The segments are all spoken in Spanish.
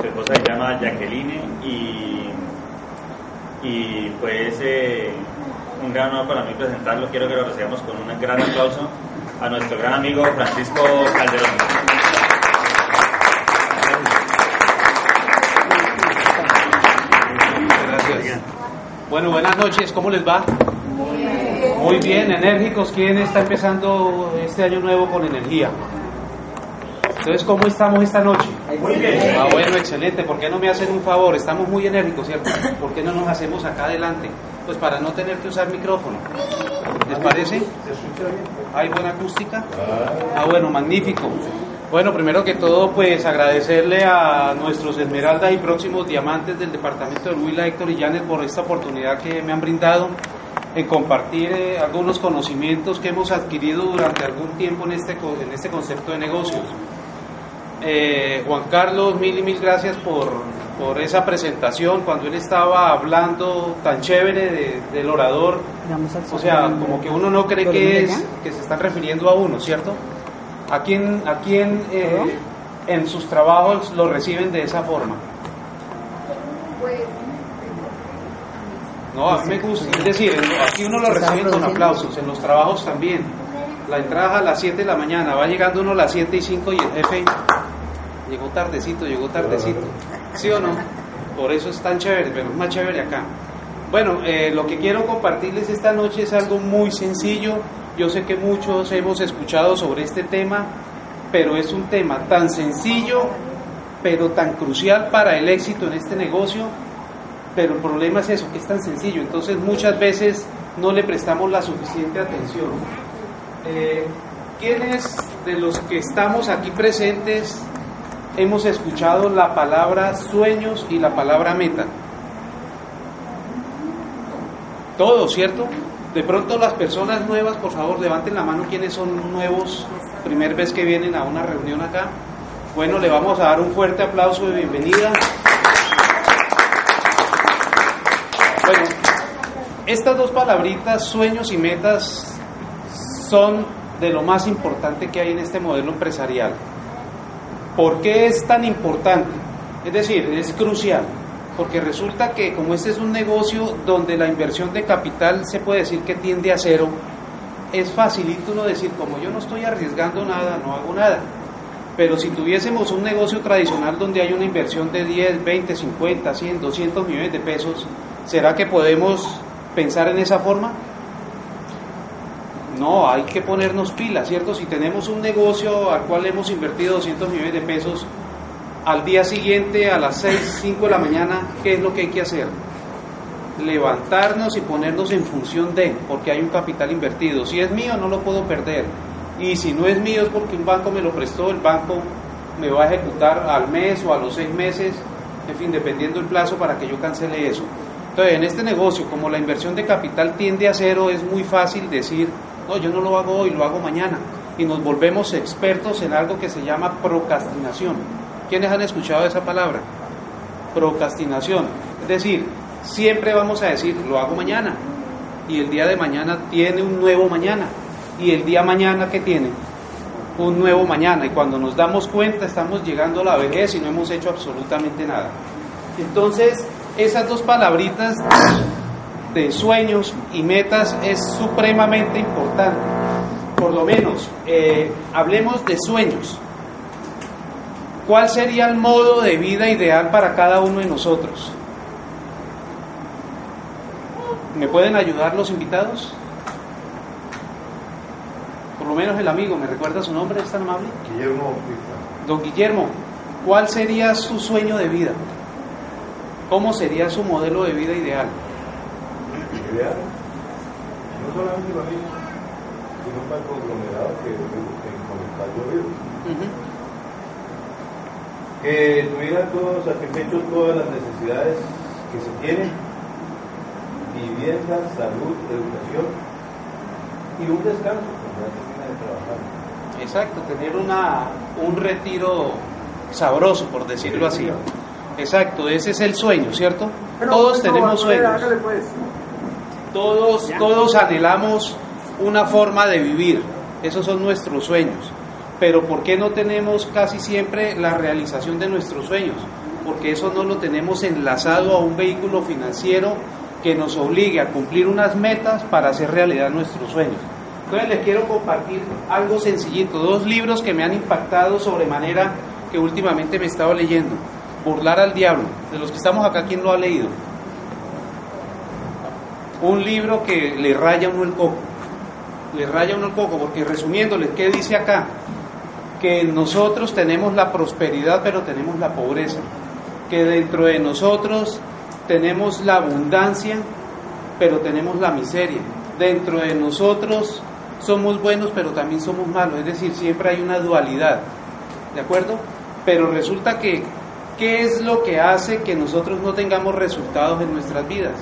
su esposa se llama Jacqueline y, y pues un gran honor para mí presentarlo. Quiero que lo recibamos con un gran aplauso a nuestro gran amigo Francisco Calderón. Bueno, buenas noches, ¿cómo les va? Muy bien, enérgicos. ¿Quién está empezando este año nuevo con energía? Entonces, ¿cómo estamos esta noche? Muy bien. Ah, bueno, excelente. ¿Por qué no me hacen un favor? Estamos muy enérgicos, ¿cierto? ¿Por qué no nos hacemos acá adelante? Pues para no tener que usar micrófono. ¿Les parece? ¿Hay buena acústica? Ah, bueno, magnífico. Bueno, primero que todo, pues agradecerle a nuestros Esmeraldas y próximos diamantes del departamento de Huila, Héctor y Janet, por esta oportunidad que me han brindado en compartir eh, algunos conocimientos que hemos adquirido durante algún tiempo en este, en este concepto de negocios. Eh, Juan Carlos, mil y mil gracias por, por esa presentación, cuando él estaba hablando tan chévere de- del orador, o sea, como que uno no cree que, es, que se están refiriendo a uno, ¿cierto? ¿A quién, a quién eh, en sus trabajos lo reciben de esa forma? No, a mí me gusta, es decir, aquí uno lo recibe con aplausos, en los trabajos también. La entrada a las 7 de la mañana, va llegando uno a las 7 y 5 y el jefe llegó tardecito, llegó tardecito. ¿Sí o no? Por eso es tan chévere, pero es más chévere acá. Bueno, eh, lo que quiero compartirles esta noche es algo muy sencillo. Yo sé que muchos hemos escuchado sobre este tema, pero es un tema tan sencillo, pero tan crucial para el éxito en este negocio. Pero el problema es eso, que es tan sencillo. Entonces muchas veces no le prestamos la suficiente atención. Eh, ¿Quiénes de los que estamos aquí presentes hemos escuchado la palabra sueños y la palabra meta? Todos, ¿cierto? De pronto las personas nuevas, por favor, levanten la mano quienes son nuevos, primer vez que vienen a una reunión acá. Bueno, le vamos a dar un fuerte aplauso de bienvenida. Bueno, estas dos palabritas, sueños y metas, son de lo más importante que hay en este modelo empresarial. ¿Por qué es tan importante? Es decir, es crucial, porque resulta que como este es un negocio donde la inversión de capital se puede decir que tiende a cero, es facilito uno decir, como yo no estoy arriesgando nada, no hago nada. Pero si tuviésemos un negocio tradicional donde hay una inversión de 10, 20, 50, 100, 200 millones de pesos, ¿será que podemos pensar en esa forma? No, hay que ponernos pilas, ¿cierto? Si tenemos un negocio al cual hemos invertido 200 millones de pesos, al día siguiente a las 6, 5 de la mañana, ¿qué es lo que hay que hacer? Levantarnos y ponernos en función de, porque hay un capital invertido. Si es mío, no lo puedo perder. Y si no es mío, es porque un banco me lo prestó, el banco me va a ejecutar al mes o a los seis meses, en fin, dependiendo el plazo para que yo cancele eso. Entonces, en este negocio, como la inversión de capital tiende a cero, es muy fácil decir, no, yo no lo hago hoy, lo hago mañana. Y nos volvemos expertos en algo que se llama procrastinación. ¿Quiénes han escuchado esa palabra? Procrastinación. Es decir, siempre vamos a decir, lo hago mañana. Y el día de mañana tiene un nuevo mañana. Y el día mañana, ¿qué tiene? Un nuevo mañana. Y cuando nos damos cuenta, estamos llegando a la vejez y no hemos hecho absolutamente nada. Entonces, esas dos palabritas de sueños y metas es supremamente importante. Por lo menos, eh, hablemos de sueños. ¿Cuál sería el modo de vida ideal para cada uno de nosotros? ¿Me pueden ayudar los invitados? Por lo menos el amigo, ¿me recuerda su nombre? ¿Es tan amable? Guillermo Don Guillermo, ¿cuál sería su sueño de vida? ¿Cómo sería su modelo de vida ideal? No solamente para mí, sino para el conglomerado que, en- con el cual yo vivo. Que tuvieran todos satisfechos todas las necesidades que se tienen, vivienda, salud, educación y un descanso cuando ya termina de trabajar. Exacto, tener una, un retiro sabroso, por decirlo así. Exacto, ese es el sueño, ¿cierto? Todos tenemos sueños. Todos, todos anhelamos una forma de vivir. Esos son nuestros sueños. Pero ¿por qué no tenemos casi siempre la realización de nuestros sueños? porque eso no lo tenemos enlazado a un vehículo financiero que nos obligue a cumplir unas metas para hacer realidad nuestros sueños. Entonces les quiero compartir algo sencillito, dos libros que me han impactado sobremanera que últimamente me he estado leyendo. Burlar al diablo, de los que estamos acá, ¿quién lo ha leído? Un libro que le raya uno el coco, le raya uno el coco, porque resumiéndole, ¿qué dice acá? Que nosotros tenemos la prosperidad, pero tenemos la pobreza, que dentro de nosotros tenemos la abundancia, pero tenemos la miseria. Dentro de nosotros somos buenos, pero también somos malos. Es decir, siempre hay una dualidad. ¿De acuerdo? Pero resulta que, ¿qué es lo que hace que nosotros no tengamos resultados en nuestras vidas?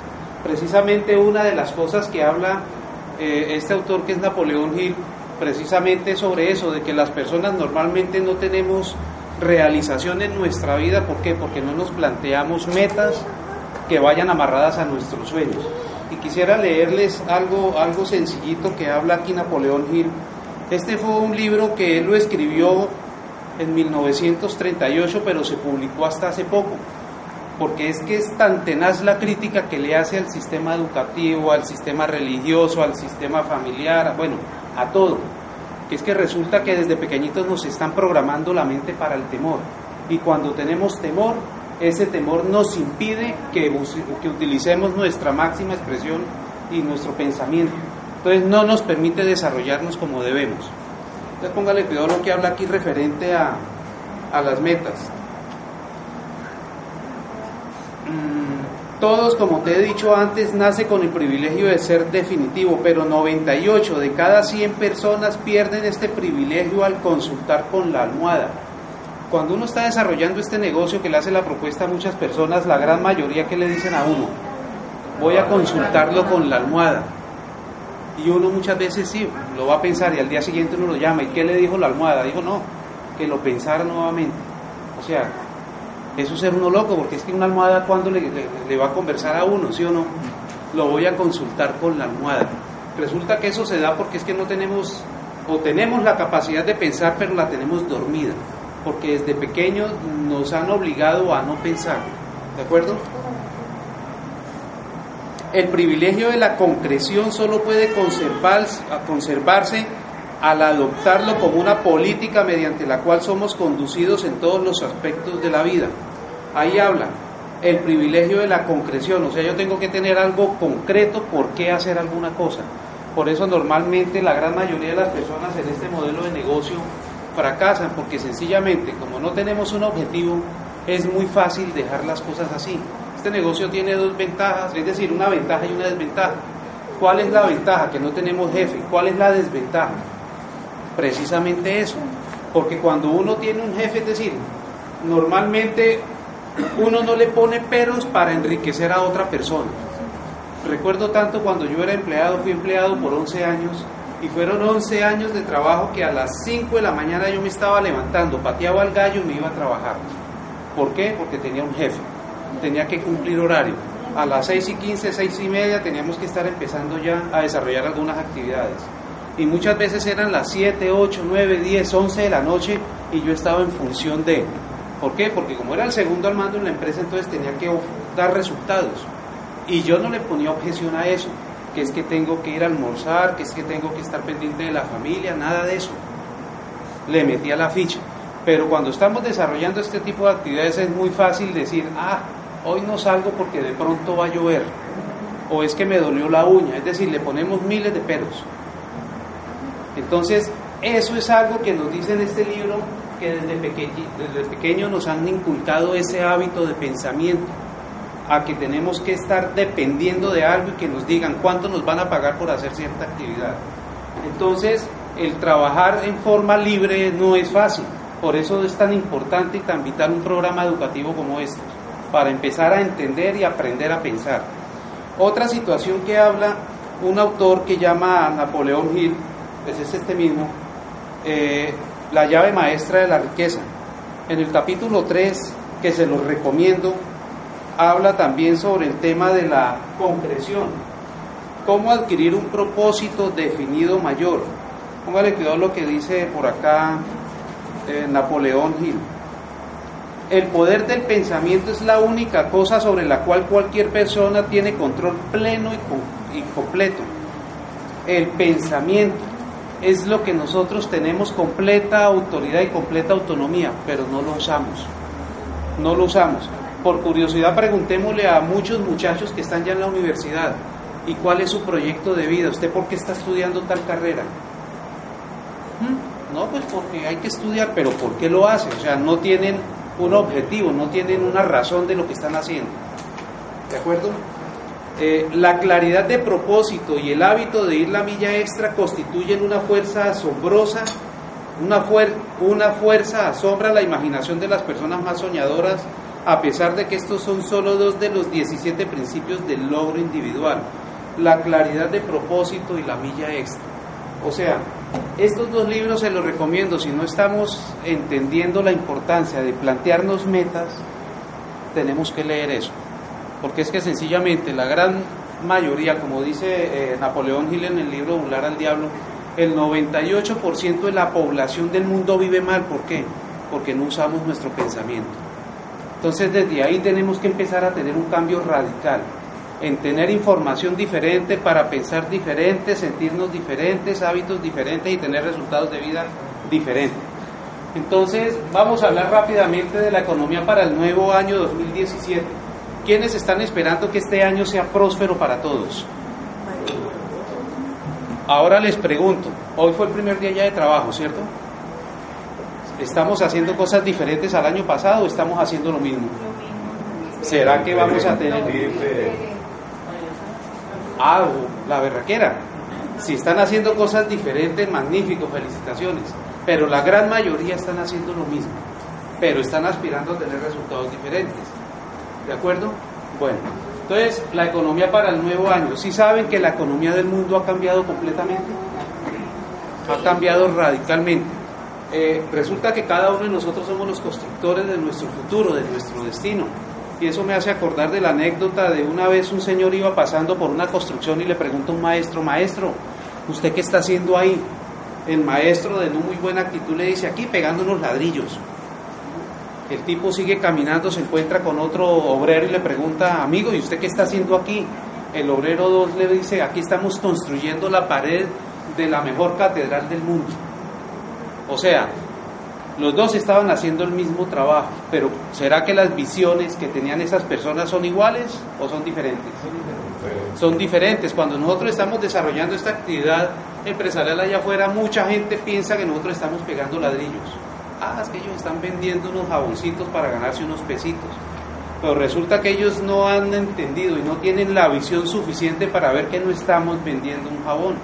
Precisamente una de las cosas que habla eh, este autor, que es Napoleón Hill, precisamente sobre eso, de que las personas normalmente no tenemos realización en nuestra vida. ¿Por qué? Porque no nos planteamos metas, que vayan amarradas a nuestros sueños. Y quisiera leerles algo, algo sencillito que habla aquí Napoleón Hill. Este fue un libro que él lo escribió en 1938, pero se publicó hasta hace poco, porque es que es tan tenaz la crítica que le hace al sistema educativo, al sistema religioso, al sistema familiar, bueno, a todo, que es que resulta que desde pequeñitos nos están programando la mente para el temor, y cuando tenemos temor, ese temor nos impide que, utilicemos nuestra máxima expresión y nuestro pensamiento. Entonces no nos permite desarrollarnos como debemos. Entonces póngale cuidado lo que habla aquí referente a, a las metas. Todos, como te he dicho antes, nace con el privilegio de ser definitivo, pero 98 de cada 100 personas pierden este privilegio al consultar con la almohada cuando uno está desarrollando este negocio que le hace la propuesta a muchas personas, la gran mayoría que le dicen a uno, voy a consultarlo con la almohada. Y uno muchas veces sí, lo va a pensar y al día siguiente uno lo llama. ¿Y qué le dijo la almohada? Dijo, no, que lo pensara nuevamente. O sea, eso es ser uno loco, porque es que una almohada cuando le, va a conversar a uno, ¿sí o no? Lo voy a consultar con la almohada. Resulta que eso se da porque es que no tenemos, o tenemos la capacidad de pensar, pero la tenemos dormida porque desde pequeños nos han obligado a no pensar. ¿De acuerdo? El privilegio de la concreción solo puede conservarse al adoptarlo como una política mediante la cual somos conducidos en todos los aspectos de la vida. Ahí habla el privilegio de la concreción, o sea, yo tengo que tener algo concreto por qué hacer alguna cosa. Por eso normalmente la gran mayoría de las personas en este modelo de negocio fracasan porque sencillamente como no tenemos un objetivo es muy fácil dejar las cosas así. Este negocio tiene dos ventajas, es decir, una ventaja y una desventaja. ¿Cuál es la ventaja? Que no tenemos jefe. ¿Cuál es la desventaja? Precisamente eso. Porque cuando uno tiene un jefe, es decir, normalmente uno no le pone peros para enriquecer a otra persona. Recuerdo tanto cuando yo era empleado, fui empleado por 11 años y fueron 11 años de trabajo que a las 5 de la mañana yo me estaba levantando, pateaba al gallo y me iba a trabajar. ¿Por qué? Porque tenía un jefe, tenía que cumplir horario. A las 6 y 15, 6 y media teníamos que estar empezando ya a desarrollar algunas actividades. Y muchas veces eran las 7, 8, 9, 10, 11 de la noche y yo estaba en función de... ¿Por qué? Porque como era el segundo al mando en la empresa, entonces tenía que dar resultados. Y yo no le ponía objeción a eso que es que tengo que ir a almorzar, que es que tengo que estar pendiente de la familia, nada de eso. Le metí a la ficha. Pero cuando estamos desarrollando este tipo de actividades es muy fácil decir, ah, hoy no salgo porque de pronto va a llover. O es que me dolió la uña. Es decir, le ponemos miles de peros. Entonces, eso es algo que nos dice en este libro que desde desde pequeño nos han inculcado ese hábito de pensamiento a que tenemos que estar dependiendo de algo y que nos digan cuánto nos van a pagar por hacer cierta actividad. Entonces, el trabajar en forma libre no es fácil. Por eso es tan importante y tan vital un programa educativo como este, para empezar a entender y aprender a pensar. Otra situación que habla un autor que llama Napoleón Hill, pues es este mismo, eh, La llave maestra de la riqueza. En el capítulo 3, que se los recomiendo, habla también sobre el tema de la concreción, cómo adquirir un propósito definido mayor. Póngale cuidado lo que dice por acá eh, Napoleón Hill. el poder del pensamiento es la única cosa sobre la cual cualquier persona tiene control pleno y, completo. El pensamiento es lo que nosotros tenemos completa autoridad y completa autonomía, pero no lo usamos. No lo usamos. Por curiosidad preguntémosle a muchos muchachos que están ya en la universidad, ¿y cuál es su proyecto de vida? ¿Usted por qué está estudiando tal carrera? ¿Mm? No, pues porque hay que estudiar, pero ¿por qué lo hace? O sea, no tienen un objetivo, no tienen una razón de lo que están haciendo. ¿De acuerdo? Eh, la claridad de propósito y el hábito de ir la milla extra constituyen una fuerza asombrosa, una, una fuerza asombra la imaginación de las personas más soñadoras, a pesar de que estos son solo dos de los 17 principios del logro individual, la claridad de propósito y la milla extra. O sea, estos dos libros se los recomiendo si no estamos entendiendo la importancia de plantearnos metas, tenemos que leer eso. Porque es que sencillamente la gran mayoría, como dice eh, Napoleón Hill en el libro Burlar al Diablo, el 98% de la población del mundo vive mal. ¿Por qué? Porque no usamos nuestro pensamiento. Entonces desde ahí tenemos que empezar a tener un cambio radical en tener información diferente para pensar diferente, sentirnos diferentes, hábitos diferentes y tener resultados de vida diferentes. Entonces, vamos a hablar rápidamente de la economía para el nuevo año 2017. ¿Quiénes están esperando que este año sea próspero para todos? Ahora les pregunto, hoy fue el primer día ya de trabajo, ¿cierto? ¿Estamos haciendo cosas diferentes al año pasado o estamos haciendo lo mismo? ¿Será que vamos a tener Ah, la berraquera. Si están haciendo cosas diferentes, magnífico, felicitaciones. Pero la gran mayoría están haciendo lo mismo, pero están aspirando a tener resultados diferentes. ¿De acuerdo? Bueno, entonces la economía para el nuevo año. ¿Sí saben que la economía del mundo ha cambiado completamente? Ha cambiado radicalmente. Eh, resulta que cada uno de nosotros somos los constructores de nuestro futuro, de nuestro destino. Y eso me hace acordar de la anécdota de una vez un señor iba pasando por una construcción y le pregunta a un maestro, maestro, ¿usted qué está haciendo ahí? El maestro de no muy buena actitud le dice, aquí pegando unos ladrillos. El tipo sigue caminando, se encuentra con otro obrero y le pregunta, amigo, ¿y usted qué está haciendo aquí? El obrero 2 le dice, aquí estamos construyendo la pared de la mejor catedral del mundo. O sea, los dos estaban haciendo el mismo trabajo, pero ¿será que las visiones que tenían esas personas son iguales o son diferentes? Son diferentes. Cuando nosotros estamos desarrollando esta actividad empresarial allá afuera, mucha gente piensa que nosotros estamos pegando ladrillos. Ah, es que ellos están vendiendo unos jaboncitos para ganarse unos pesitos. Pero resulta que ellos no han entendido y no tienen la visión suficiente para ver que no estamos vendiendo un jabón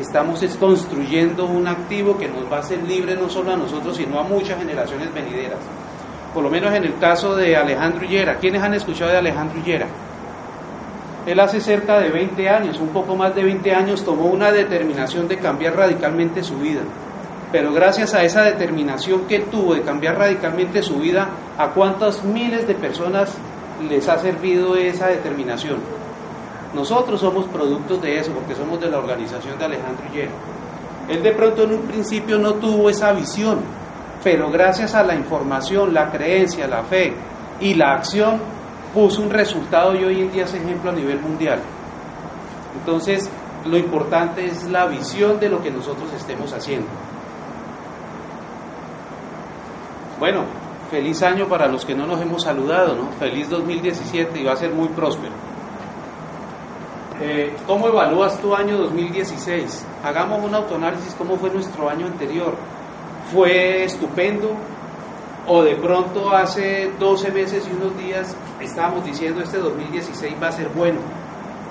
estamos construyendo un activo que nos va a hacer libre no solo a nosotros, sino a muchas generaciones venideras. Por lo menos en el caso de Alejandro Hillera. ¿Quiénes han escuchado de Alejandro Hillera? Él hace cerca de 20 años, un poco más de 20 años, tomó una determinación de cambiar radicalmente su vida. Pero gracias a esa determinación que tuvo de cambiar radicalmente su vida, ¿a cuántas miles de personas les ha servido esa determinación? Nosotros somos productos de eso, porque somos de la organización de Alejandro Hillera. Él de pronto en un principio no tuvo esa visión, pero gracias a la información, la creencia, la fe y la acción, puso un resultado y hoy en día es ejemplo a nivel mundial. Entonces, lo importante es la visión de lo que nosotros estemos haciendo. Bueno, feliz año para los que no nos hemos saludado, ¿no? Feliz 2017 y va a ser muy próspero. Eh, ¿Cómo evalúas tu año 2016? Hagamos un autoanálisis, ¿cómo fue nuestro año anterior? ¿Fue estupendo? ¿O de pronto hace 12 meses y unos días estábamos diciendo este 2016 va a ser bueno?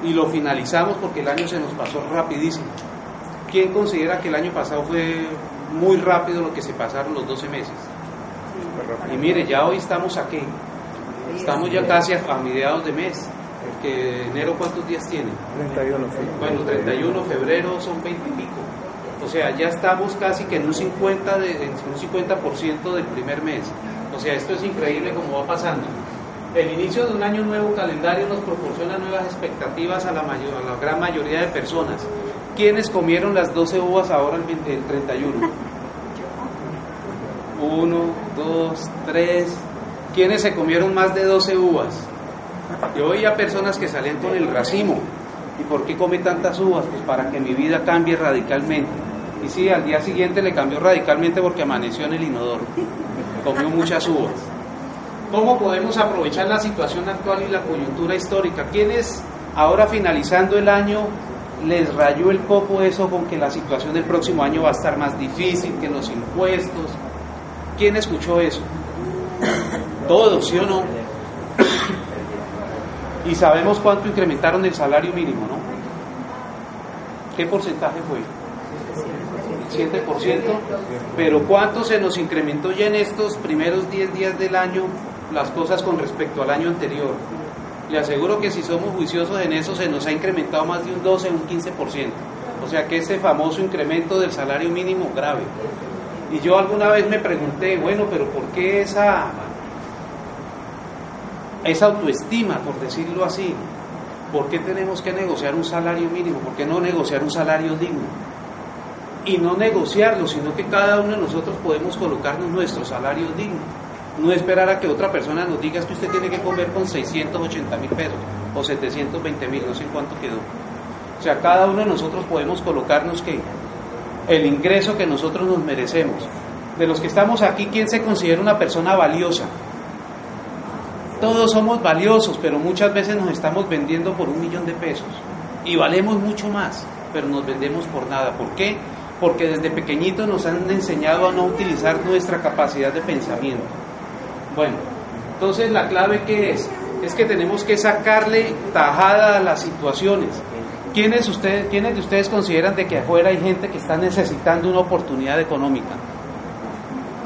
Y lo finalizamos porque el año se nos pasó rapidísimo. ¿Quién considera que el año pasado fue muy rápido lo que se pasaron los 12 meses? Y mire, ya hoy estamos aquí. Estamos ya casi a mediados de mes que enero cuántos días tiene? 31. Bueno, 31, febrero son 20 y pico. O sea, ya estamos casi que en un 50%, de, un 50% del primer mes. O sea, esto es increíble como va pasando. El inicio de un año nuevo calendario nos proporciona nuevas expectativas a la, mayor, a la gran mayoría de personas. ¿Quiénes comieron las 12 uvas ahora el, el 31? Uno, dos, tres, ¿Quiénes se comieron más de 12 uvas? Yo oía personas que salían con el racimo. ¿Y por qué come tantas uvas? Pues para que mi vida cambie radicalmente. Y sí, al día siguiente le cambió radicalmente porque amaneció en el inodoro. Comió muchas uvas. ¿Cómo podemos aprovechar la situación actual y la coyuntura histórica? ¿Quiénes ahora finalizando el año les rayó el copo eso con que la situación del próximo año va a estar más difícil, que los impuestos? ¿Quién escuchó eso? Todos, ¿sí o no? Y sabemos cuánto incrementaron el salario mínimo, ¿no? ¿Qué porcentaje fue? 7%, pero ¿cuánto se nos incrementó ya en estos primeros 10 días del año las cosas con respecto al año anterior? Le aseguro que si somos juiciosos en eso se nos ha incrementado más de un 12, un 15%. O sea que ese famoso incremento del salario mínimo grave. Y yo alguna vez me pregunté, bueno, pero ¿por qué esa, esa autoestima, por decirlo así? ¿Por qué tenemos que negociar un salario mínimo? ¿Por qué no negociar un salario digno? Y no negociarlo, sino que cada uno de nosotros podemos colocarnos nuestro salario digno. No esperar a que otra persona nos diga que usted tiene que comer con 680 mil pesos o 720 mil, no sé cuánto quedó. O sea, cada uno de nosotros podemos colocarnos que el ingreso que nosotros nos merecemos. De los que estamos aquí, ¿quién se considera una persona valiosa? Todos somos valiosos, pero muchas veces nos estamos vendiendo por un millón de pesos. Y valemos mucho más, pero nos vendemos por nada. ¿Por qué? Porque desde pequeñitos nos han enseñado a no utilizar nuestra capacidad de pensamiento. Bueno, entonces la clave que es, es que tenemos que sacarle tajada a las situaciones. ¿Quiénes, ustedes, ¿Quiénes de ustedes consideran de que afuera hay gente que está necesitando una oportunidad económica?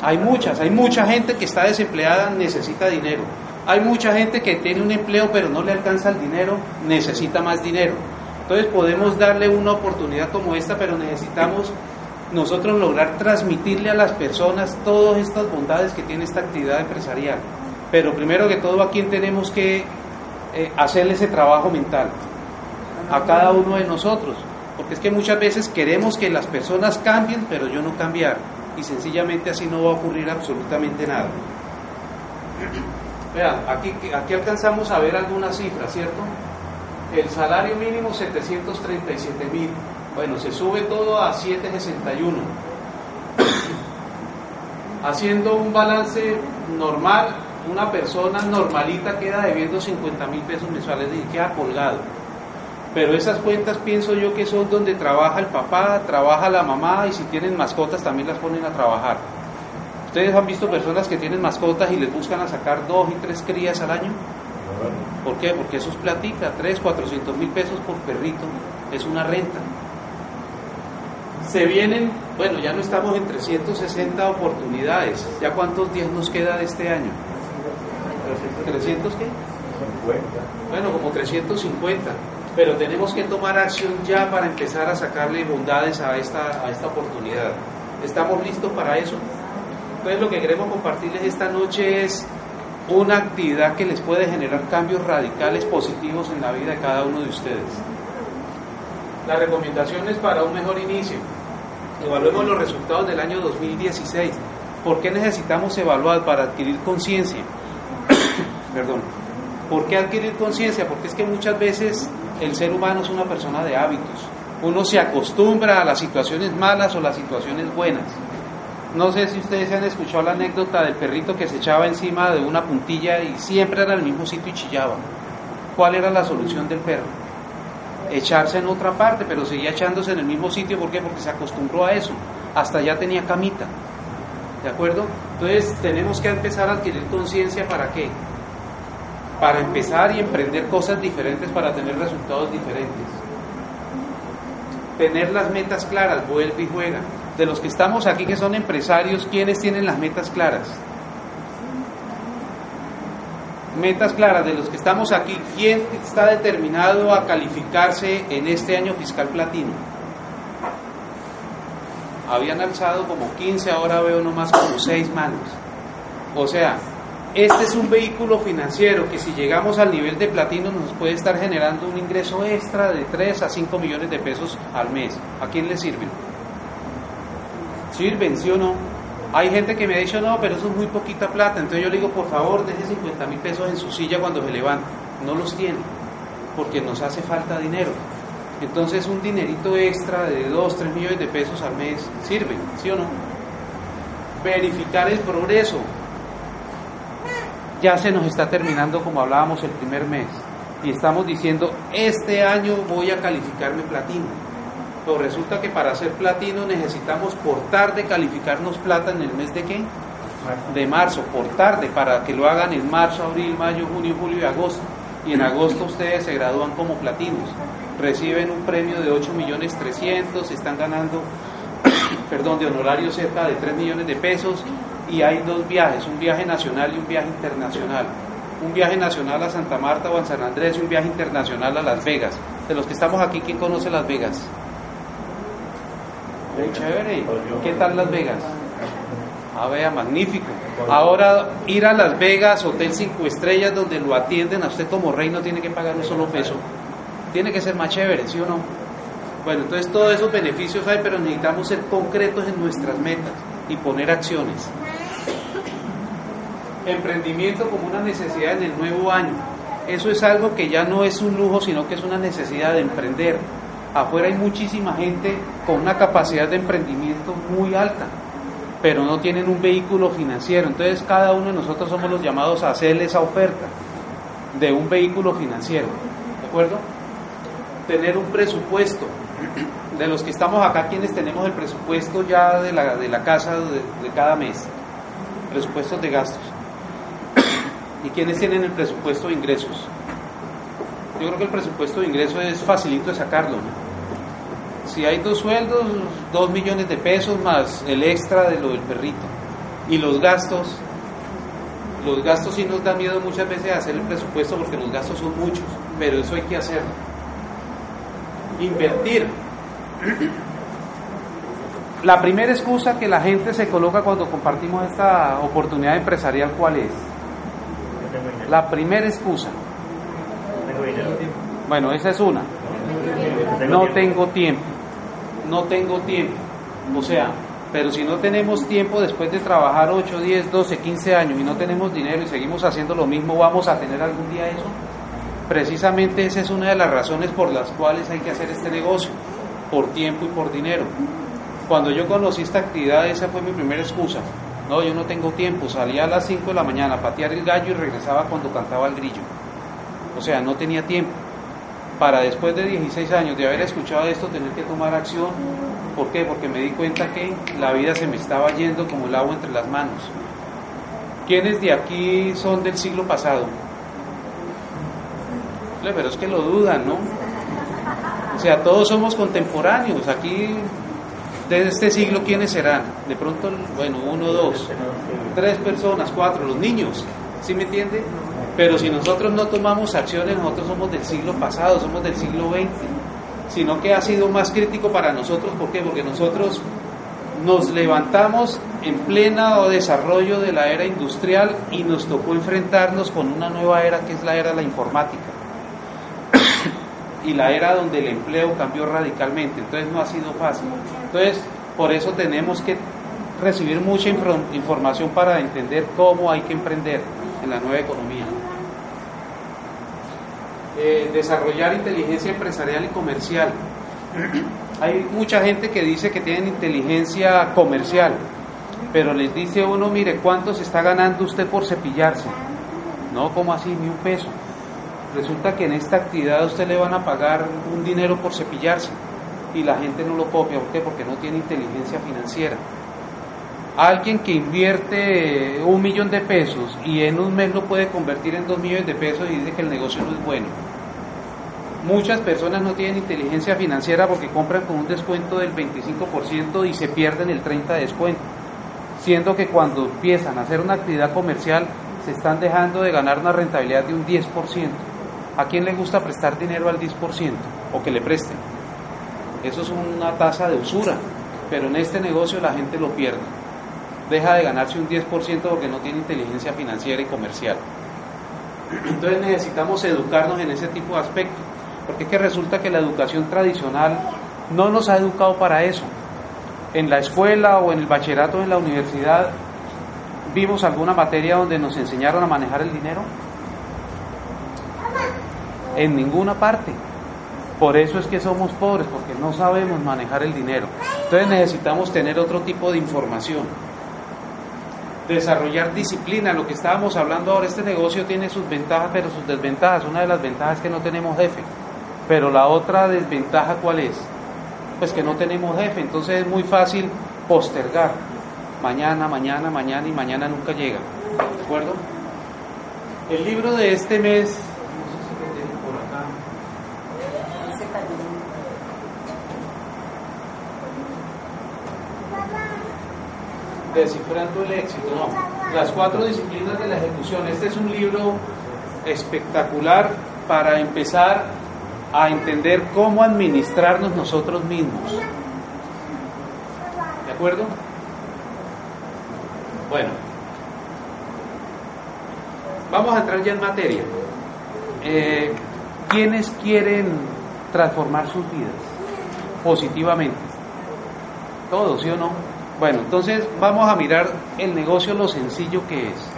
Hay muchas, hay mucha gente que está desempleada, necesita dinero. Hay mucha gente que tiene un empleo pero no le alcanza el dinero, necesita más dinero. Entonces podemos darle una oportunidad como esta, pero necesitamos nosotros lograr transmitirle a las personas todas estas bondades que tiene esta actividad empresarial. Pero primero que todo, ¿a quién tenemos que eh, hacerle ese trabajo mental? A cada uno de nosotros. Porque es que muchas veces queremos que las personas cambien, pero yo no cambiar. Y sencillamente así no va a ocurrir absolutamente nada. Vean, aquí, aquí alcanzamos a ver algunas cifras, ¿cierto? El salario mínimo 737 mil. Bueno, se sube todo a 761. Haciendo un balance normal, una persona normalita queda debiendo 50 mil pesos mensuales y queda colgado. Pero esas cuentas pienso yo que son donde trabaja el papá, trabaja la mamá y si tienen mascotas también las ponen a trabajar. ¿Ustedes han visto personas que tienen mascotas y les buscan a sacar dos y tres crías al año? ¿Por qué? Porque eso es platica, tres, cuatrocientos mil pesos por perrito, es una renta. Se vienen, bueno, ya no estamos en 360 oportunidades, ¿ya cuántos días nos queda de este año? ¿300 qué? 50. Bueno, como 350 pero tenemos que tomar acción ya para empezar a sacarle bondades a esta, a esta oportunidad. ¿Estamos listos para eso? Entonces lo que queremos compartirles esta noche es una actividad que les puede generar cambios radicales positivos en la vida de cada uno de ustedes. La recomendación es para un mejor inicio. Evaluemos los resultados del año 2016. ¿Por qué necesitamos evaluar para adquirir conciencia? Perdón. ¿Por qué adquirir conciencia? Porque es que muchas veces el ser humano es una persona de hábitos. Uno se acostumbra a las situaciones malas o las situaciones buenas. No sé si ustedes han escuchado la anécdota del perrito que se echaba encima de una puntilla y siempre era el mismo sitio y chillaba. ¿Cuál era la solución del perro? Echarse en otra parte, pero seguía echándose en el mismo sitio. ¿Por qué? Porque se acostumbró a eso. Hasta ya tenía camita. ¿De acuerdo? Entonces tenemos que empezar a adquirir conciencia para qué? Para empezar y emprender cosas diferentes para tener resultados diferentes. Tener las metas claras, vuelve y juega. De los que estamos aquí que son empresarios, ¿quiénes tienen las metas claras? Metas claras, de los que estamos aquí, ¿quién está determinado a calificarse en este año fiscal platino? Habían alzado como 15, ahora veo nomás como 6 manos. O sea, este es un vehículo financiero que si llegamos al nivel de platino nos puede estar generando un ingreso extra de 3 a 5 millones de pesos al mes. ¿A quién le sirven? ¿Sirven, sí o no? Hay gente que me ha dicho, no, pero eso es muy poquita plata. Entonces yo le digo, por favor, deje 50 mil pesos en su silla cuando se levante. No los tiene, porque nos hace falta dinero. Entonces un dinerito extra de 2, 3 millones de pesos al mes sirve, ¿sí o no? Verificar el progreso. Ya se nos está terminando como hablábamos el primer mes y estamos diciendo, este año voy a calificarme platino. Pero resulta que para ser platino necesitamos por tarde calificarnos plata en el mes de qué? De marzo, por tarde, para que lo hagan en marzo, abril, mayo, junio, julio y agosto. Y en agosto ustedes se gradúan como platinos reciben un premio de 8 millones 300, están ganando, perdón, de honorario cerca de 3 millones de pesos y hay dos viajes, un viaje nacional y un viaje internacional. Un viaje nacional a Santa Marta o a San Andrés y un viaje internacional a Las Vegas. De los que estamos aquí, ¿quién conoce Las Vegas? Muy chévere. ¿Qué tal Las Vegas? Ah, vea, magnífico. Ahora ir a Las Vegas, Hotel 5 Estrellas, donde lo atienden a usted como rey, no tiene que pagar un solo peso tiene que ser más chévere, ¿sí o no? Bueno, entonces todos esos beneficios hay, pero necesitamos ser concretos en nuestras metas y poner acciones. Emprendimiento como una necesidad en el nuevo año. Eso es algo que ya no es un lujo, sino que es una necesidad de emprender. Afuera hay muchísima gente con una capacidad de emprendimiento muy alta, pero no tienen un vehículo financiero. Entonces cada uno de nosotros somos los llamados a hacerle esa oferta de un vehículo financiero. ¿De acuerdo? tener un presupuesto. De los que estamos acá, quienes tenemos el presupuesto ya de la, de la casa de, cada mes, presupuestos de gastos. ¿Y quienes tienen el presupuesto de ingresos? Yo creo que el presupuesto de ingresos es facilito de sacarlo. Si hay dos sueldos, dos millones de pesos más el extra de lo del perrito. Y los gastos, los gastos sí nos da miedo muchas veces hacer el presupuesto porque los gastos son muchos, pero eso hay que hacerlo invertir. La primera excusa que la gente se coloca cuando compartimos esta oportunidad empresarial, ¿cuál es? La primera excusa. Bueno, esa es una. No tengo tiempo. No tengo tiempo. O sea, pero si no tenemos tiempo después de trabajar 8, 10, 12, 15 años y no tenemos dinero y seguimos haciendo lo mismo, ¿vamos a tener algún día eso? Precisamente esa es una de las razones por las cuales hay que hacer este negocio, por tiempo y por dinero. Cuando yo conocí esta actividad, esa fue mi primera excusa. No, yo no tengo tiempo, salía a las 5 de la mañana a patear el gallo y regresaba cuando cantaba el grillo. O sea, no tenía tiempo. Para después de 16 años de haber escuchado esto, tener que tomar acción. ¿Por qué? Porque me di cuenta que la vida se me estaba yendo como el agua entre las manos. ¿Quiénes de aquí son del siglo pasado? pero es que lo dudan, ¿no? O sea, todos somos contemporáneos. Aquí, de este siglo, ¿quiénes serán? De pronto, bueno, uno, dos, tres personas, cuatro, los niños, ¿sí me entiende? Pero si nosotros no tomamos acciones, nosotros somos del siglo pasado, somos del siglo XX, sino que ha sido más crítico para nosotros, ¿por qué? Porque nosotros nos levantamos en pleno desarrollo de la era industrial y nos tocó enfrentarnos con una nueva era que es la era de la informática y la era donde el empleo cambió radicalmente, entonces no ha sido fácil. Entonces, por eso tenemos que recibir mucha información para entender cómo hay que emprender en la nueva economía. Eh, desarrollar inteligencia empresarial y comercial. Hay mucha gente que dice que tienen inteligencia comercial, pero les dice uno, mire, ¿cuánto se está ganando usted por cepillarse? No, como así, ni un peso. Resulta que en esta actividad usted le van a pagar un dinero por cepillarse y la gente no lo copia. ¿Por qué? Porque no tiene inteligencia financiera. Alguien que invierte un millón de pesos y en un mes lo puede convertir en dos millones de pesos y dice que el negocio no es bueno. Muchas personas no tienen inteligencia financiera porque compran con un descuento del 25% y se pierden el 30% de descuento. Siendo que cuando empiezan a hacer una actividad comercial se están dejando de ganar una rentabilidad de un 10%. ¿A quién le gusta prestar dinero al 10% o que le presten? Eso es una tasa de usura, pero en este negocio la gente lo pierde. Deja de ganarse un 10% porque no tiene inteligencia financiera y comercial. Entonces necesitamos educarnos en ese tipo de aspectos, porque es que resulta que la educación tradicional no nos ha educado para eso. en la escuela o en el bachillerato o en la universidad vimos alguna materia donde nos enseñaron a manejar el dinero? En ninguna parte. Por eso es que somos pobres, porque no sabemos manejar el dinero. Entonces necesitamos tener otro tipo de información. Desarrollar disciplina, lo que estábamos hablando ahora, este negocio tiene sus ventajas, pero sus desventajas. Una de las ventajas es que no tenemos jefe. Pero la otra desventaja, ¿cuál es? Pues que no tenemos jefe, entonces es muy fácil postergar. Mañana, mañana, mañana y mañana nunca llega. ¿De acuerdo? El libro de este mes, no sé si lo tienen por acá. Descifrando el éxito, no. Las cuatro disciplinas de la ejecución. Este es un libro espectacular para empezar a entender cómo administrarnos nosotros mismos. ¿De acuerdo? Bueno, vamos a entrar ya en materia. Eh, ¿Quiénes quieren transformar sus vidas positivamente? Todos, ¿sí o no? Bueno, entonces vamos a mirar el negocio, lo sencillo que es.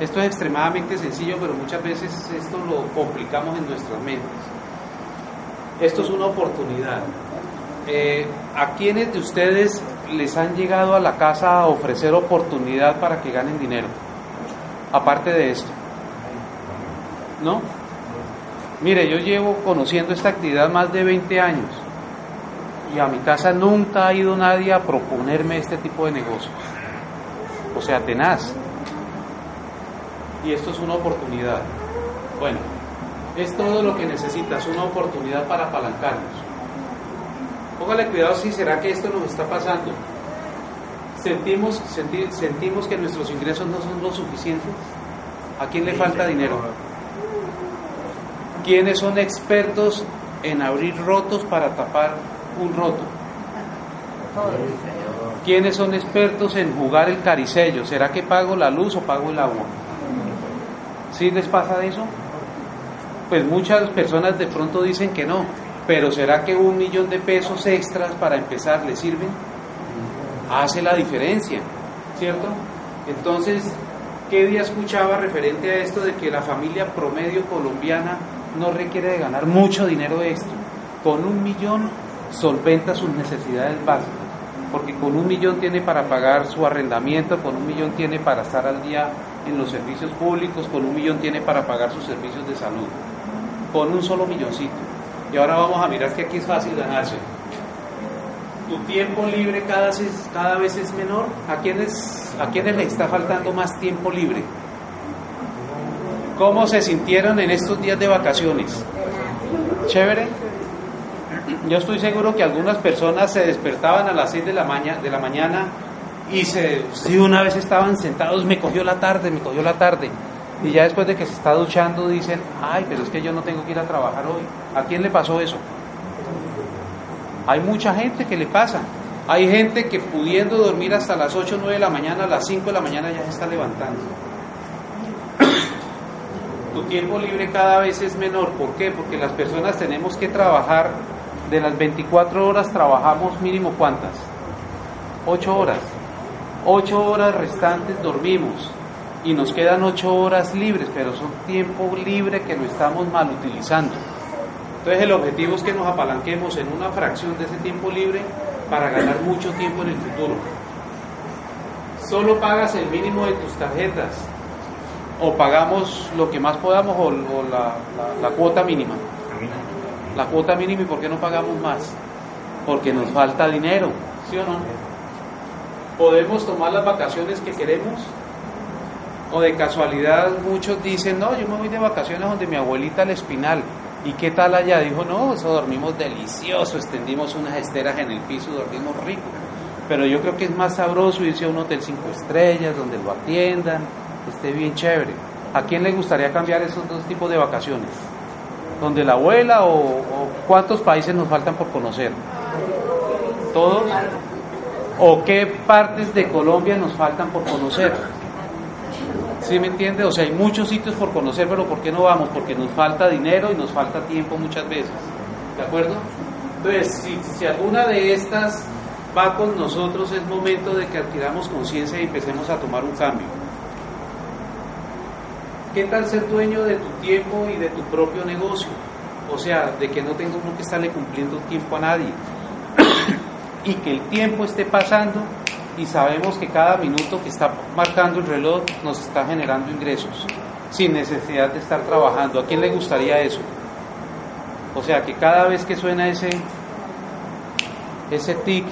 Esto es extremadamente sencillo, pero muchas veces esto lo complicamos en nuestras mentes. Esto es una oportunidad. Eh, ¿A quiénes de ustedes les han llegado a la casa a ofrecer oportunidad para que ganen dinero? Aparte de esto. ¿No? Mire, yo llevo conociendo esta actividad más de 20 años y a mi casa nunca ha ido nadie a proponerme este tipo de negocios. O sea, tenaz. Y esto es una oportunidad. Bueno, es todo lo que necesitas, una oportunidad para apalancarnos. Póngale cuidado si será que esto nos está pasando. Sentimos, senti- sentimos que nuestros ingresos no son lo suficientes. ¿A quién le falta dinero? ¿Quiénes son expertos en abrir rotos para tapar un roto? ¿Quiénes son expertos en jugar el caricello? ¿Será que pago la luz o pago el agua? ¿Sí les pasa eso? Pues muchas personas de pronto dicen que no, pero ¿será que un millón de pesos extras para empezar le sirven? Hace la diferencia, ¿cierto? Entonces, ¿qué día escuchaba referente a esto de que la familia promedio colombiana no requiere de ganar mucho dinero extra? Con un millón solventa sus necesidades básicas, porque con un millón tiene para pagar su arrendamiento, con un millón tiene para estar al día en los servicios públicos, con un millón tiene para pagar sus servicios de salud, con un solo milloncito. Y ahora vamos a mirar que aquí es fácil ganarse. Tu tiempo libre cada vez, es menor. ¿A quiénes, ¿A quiénes les está faltando más tiempo libre? ¿Cómo se sintieron en estos días de vacaciones? ¿Chévere? Yo estoy seguro que algunas personas se despertaban a las 6 de la, maña, de la mañana y se, si una vez estaban sentados, me cogió la tarde, me cogió la tarde. Y ya después de que se está duchando dicen, ay, pero es que yo no tengo que ir a trabajar hoy. ¿A quién le pasó eso? Hay mucha gente que le pasa. Hay gente que pudiendo dormir hasta las 8 o 9 de la mañana, a las 5 de la mañana ya se está levantando. Tu tiempo libre cada vez es menor. ¿Por qué? Porque las personas tenemos que trabajar, de las 24 horas trabajamos mínimo cuántas? 8 horas. 8 horas restantes dormimos y nos quedan 8 horas libres, pero son tiempo libre que lo estamos mal utilizando. Entonces el objetivo es que nos apalanquemos en una fracción de ese tiempo libre para ganar mucho tiempo en el futuro. Solo pagas el mínimo de tus tarjetas o pagamos lo que más podamos o, la cuota mínima. La cuota mínima y ¿por qué no pagamos más? Porque nos falta dinero, ¿sí o no? ¿Podemos tomar las vacaciones que queremos? O de casualidad muchos dicen, no, yo me voy de vacaciones donde mi abuelita al espinal. ¿Y qué tal allá? Dijo, no, eso dormimos delicioso, extendimos unas esteras en el piso, dormimos rico. Pero yo creo que es más sabroso irse a un hotel cinco estrellas, donde lo atiendan, esté bien chévere. ¿A quién le gustaría cambiar esos dos tipos de vacaciones? ¿Donde la abuela o, cuántos países nos faltan por conocer? ¿Todos? ¿O qué partes de Colombia nos faltan por conocer? ¿Sí me entiende? O sea, hay muchos sitios por conocer, pero ¿por qué no vamos? Porque nos falta dinero y nos falta tiempo muchas veces. ¿De acuerdo? Entonces, si, si alguna de estas va con nosotros, es momento de que adquiramos conciencia y empecemos a tomar un cambio. ¿Qué tal ser dueño de tu tiempo y de tu propio negocio? O sea, de que no tengo que estarle cumpliendo tiempo a nadie. y que el tiempo esté pasando y sabemos que cada minuto que está marcando el reloj nos está generando ingresos sin necesidad de estar trabajando. ¿A quién le gustaría eso? O sea, que cada vez que suena ese ese tic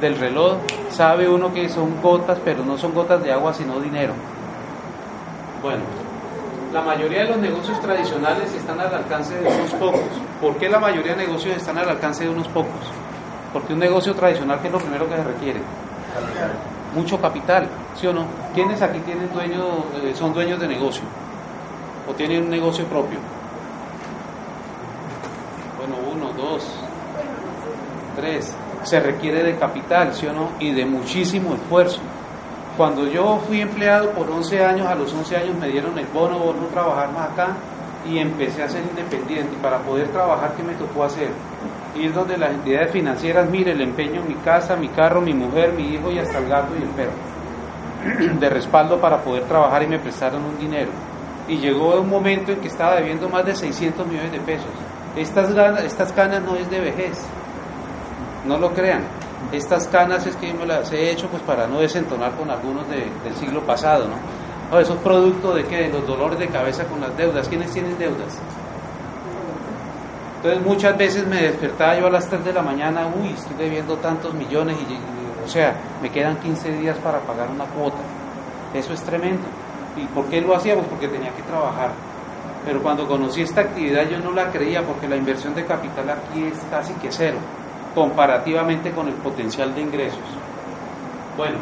del reloj, sabe uno que son gotas, pero no son gotas de agua, sino dinero. Bueno, la mayoría de los negocios tradicionales están al alcance de unos pocos. ¿Por qué la mayoría de negocios están al alcance de unos pocos? Porque un negocio tradicional, ¿qué es lo primero que se requiere? Mucho capital, ¿sí o no? ¿Quiénes aquí tienen dueños, eh, son dueños de negocio? ¿O tienen un negocio propio? Bueno, uno, dos, tres. Se requiere de capital, ¿sí o no? Y de muchísimo esfuerzo. Cuando yo fui empleado por 11 años, a los 11 años me dieron el bono por no trabajar más acá y empecé a ser independiente. Para poder trabajar, ¿qué me tocó hacer? Ir donde las entidades financieras, mire, el empeño mi casa, mi carro, mi mujer, mi hijo y hasta el gato y el perro de respaldo para poder trabajar y me prestaron un dinero. Y llegó un momento en que estaba debiendo más de 600 millones de pesos. Estas, estas no es de vejez, no lo crean. Estas canas es que me las he hecho pues para no desentonar con algunos del siglo pasado, ¿no? eso es producto de que los dolores de cabeza con las deudas. ¿Quiénes tienen deudas? Entonces muchas veces me despertaba yo a las 3 de la mañana, uy, estoy debiendo tantos millones y, o sea, me quedan 15 días para pagar una cuota. Eso es tremendo. ¿Y por qué lo hacía? Pues porque tenía que trabajar. Pero cuando conocí esta actividad yo no la creía porque la inversión de capital aquí es casi que cero, comparativamente con el potencial de ingresos. Bueno,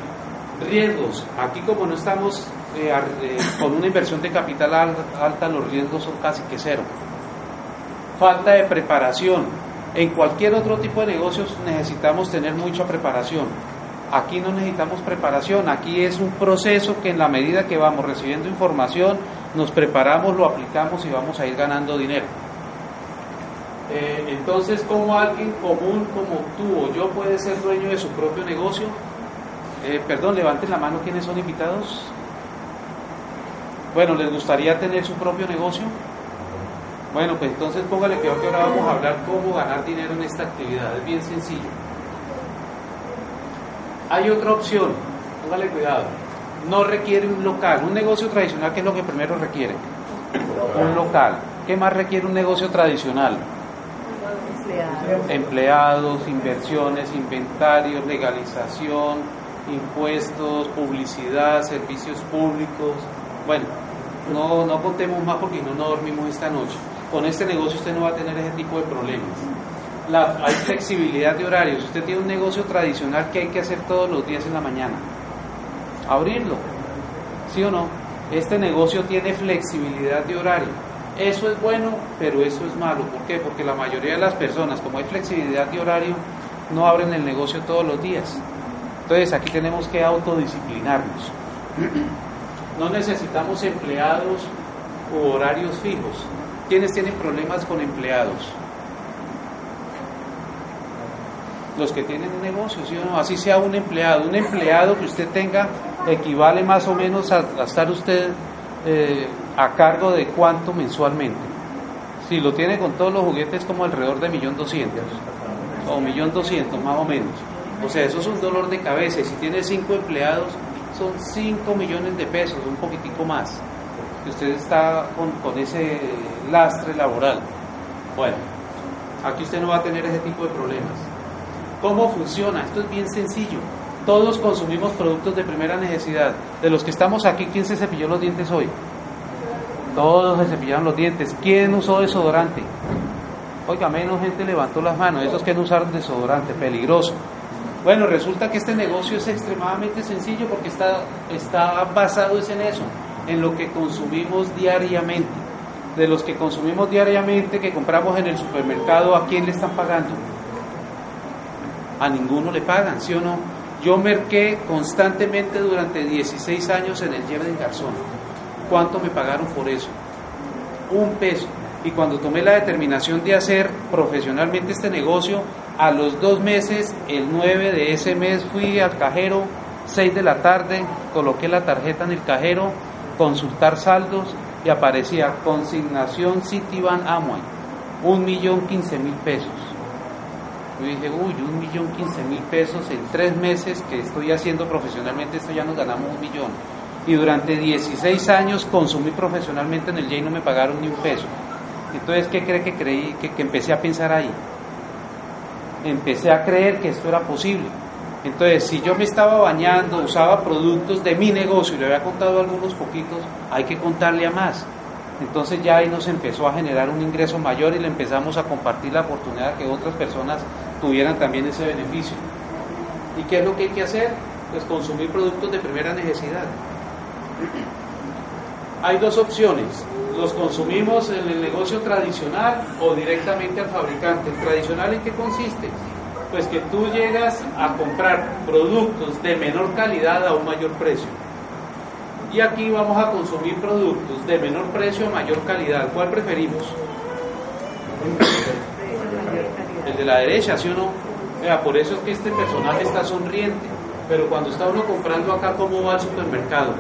riesgos. Aquí como no estamos eh, eh, con una inversión de capital alta, los riesgos son casi que cero falta de preparación. En cualquier otro tipo de negocios necesitamos tener mucha preparación. Aquí no necesitamos preparación, aquí es un proceso que en la medida que vamos recibiendo información, nos preparamos, lo aplicamos y vamos a ir ganando dinero. Eh, entonces, como alguien común como tú o yo puede ser dueño de su propio negocio? Eh, perdón, levanten la mano quienes son invitados. Bueno, ¿les gustaría tener su propio negocio? Bueno, pues entonces póngale que ahora vamos a hablar cómo ganar dinero en esta actividad. Es bien sencillo. Hay otra opción, póngale cuidado. No requiere un local. Un negocio tradicional, ¿qué es lo que primero requiere? Un local. ¿Qué más requiere un negocio tradicional? Empleados, inversiones, inventarios, legalización, impuestos, publicidad, servicios públicos. Bueno, no, no contemos más porque no, no dormimos esta noche con este negocio usted no va a tener ese tipo de problemas. Hay flexibilidad de horarios. Usted tiene un negocio tradicional que hay que hacer todos los días en la mañana. Abrirlo. ¿Sí o no? Este negocio tiene flexibilidad de horario. Eso es bueno, pero eso es malo. ¿Por qué? Porque la mayoría de las personas, como hay flexibilidad de horario, no abren el negocio todos los días. Entonces aquí tenemos que autodisciplinarnos. No necesitamos empleados u horarios fijos. ¿Quiénes tienen problemas con empleados? Los que tienen un negocio, ¿sí o no? Así sea un empleado. Un empleado que usted tenga equivale más o menos a, estar usted eh, a cargo de cuánto mensualmente. Si lo tiene con todos los juguetes como alrededor de millón doscientos o millón doscientos más o menos. O sea, eso es un dolor de cabeza. Y si tiene cinco empleados, son cinco millones de pesos, un poquitico más que usted está con, ese lastre laboral. Bueno, aquí usted no va a tener ese tipo de problemas. ¿Cómo funciona? Esto es bien sencillo. Todos consumimos productos de primera necesidad. De los que estamos aquí, ¿quién se cepilló los dientes hoy? Todos se cepillaron los dientes. ¿Quién usó desodorante? Oiga, menos gente levantó las manos. Esos que no usaron desodorante, peligroso. Bueno, resulta que este negocio es extremadamente sencillo porque está, está basado en eso en lo que consumimos diariamente. De los que consumimos diariamente, que compramos en el supermercado, ¿a quién le están pagando? A ninguno le pagan, ¿sí o no? Yo merqué constantemente durante 16 años en el Lleve Garzón. ¿Cuánto me pagaron por eso? Un peso. Y cuando tomé la determinación de hacer profesionalmente este negocio, A los dos meses, el 9 de ese mes, fui al cajero, 6 de la tarde, coloqué la tarjeta en el cajero, consultar saldos y aparecía consignación Citibank Amway, un millón quince mil pesos. Yo dije, uy, un millón quince mil pesos en tres meses que estoy haciendo profesionalmente, esto ya nos ganamos un millón. Y durante 16 años consumí profesionalmente en el J y no me pagaron ni un peso. Entonces, ¿qué cree que creí? Que empecé a pensar ahí. Empecé a creer que esto era posible. Entonces, si yo me estaba bañando, usaba productos de mi negocio y le había contado algunos poquitos, hay que contarle a más. Entonces ya ahí nos empezó a generar un ingreso mayor y le empezamos a compartir la oportunidad que otras personas tuvieran también ese beneficio. ¿Y qué es lo que hay que hacer? Pues consumir productos de primera necesidad. Hay dos opciones. Los consumimos en el negocio tradicional o directamente al fabricante. ¿El tradicional en qué consiste? Pues que tú llegas a comprar productos de menor calidad a un mayor precio. Y aquí vamos a consumir productos de menor precio a mayor calidad. ¿Cuál preferimos? El de la derecha, ¿sí o no? Vea, por eso es que este personaje está sonriente. Pero cuando está uno comprando acá, ¿cómo va al supermercado?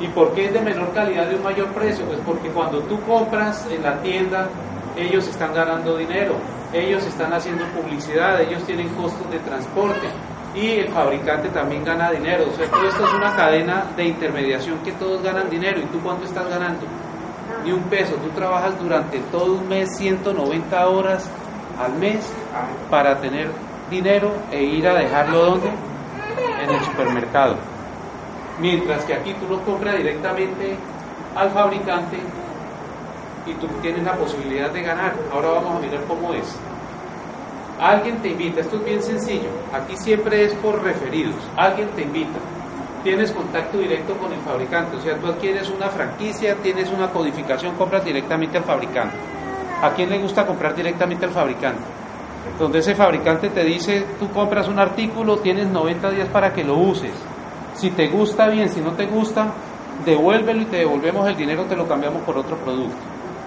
¿Y por qué es de menor calidad de un mayor precio? Pues porque cuando tú compras en la tienda, ellos están ganando dinero, ellos están haciendo publicidad, ellos tienen costos de transporte y el fabricante también gana dinero. O sea, todo esto es una cadena de intermediación que todos ganan dinero. ¿Y tú cuánto estás ganando? Ni un peso. Tú trabajas durante todo un mes 190 horas al mes para tener dinero e ir a dejarlo donde? En el supermercado. Mientras que aquí tú lo compras directamente al fabricante y tú tienes la posibilidad de ganar. Ahora vamos a mirar cómo es. Alguien te invita, esto es bien sencillo, aquí siempre es por referidos, alguien te invita, tienes contacto directo con el fabricante, o sea, tú adquieres una franquicia, tienes una codificación, compras directamente al fabricante. ¿A quién le gusta comprar directamente al fabricante? Donde ese fabricante te dice, tú compras un artículo, tienes 90 días para que lo uses. Si te gusta bien, si no te gusta, devuélvelo y te devolvemos el dinero, te lo cambiamos por otro producto.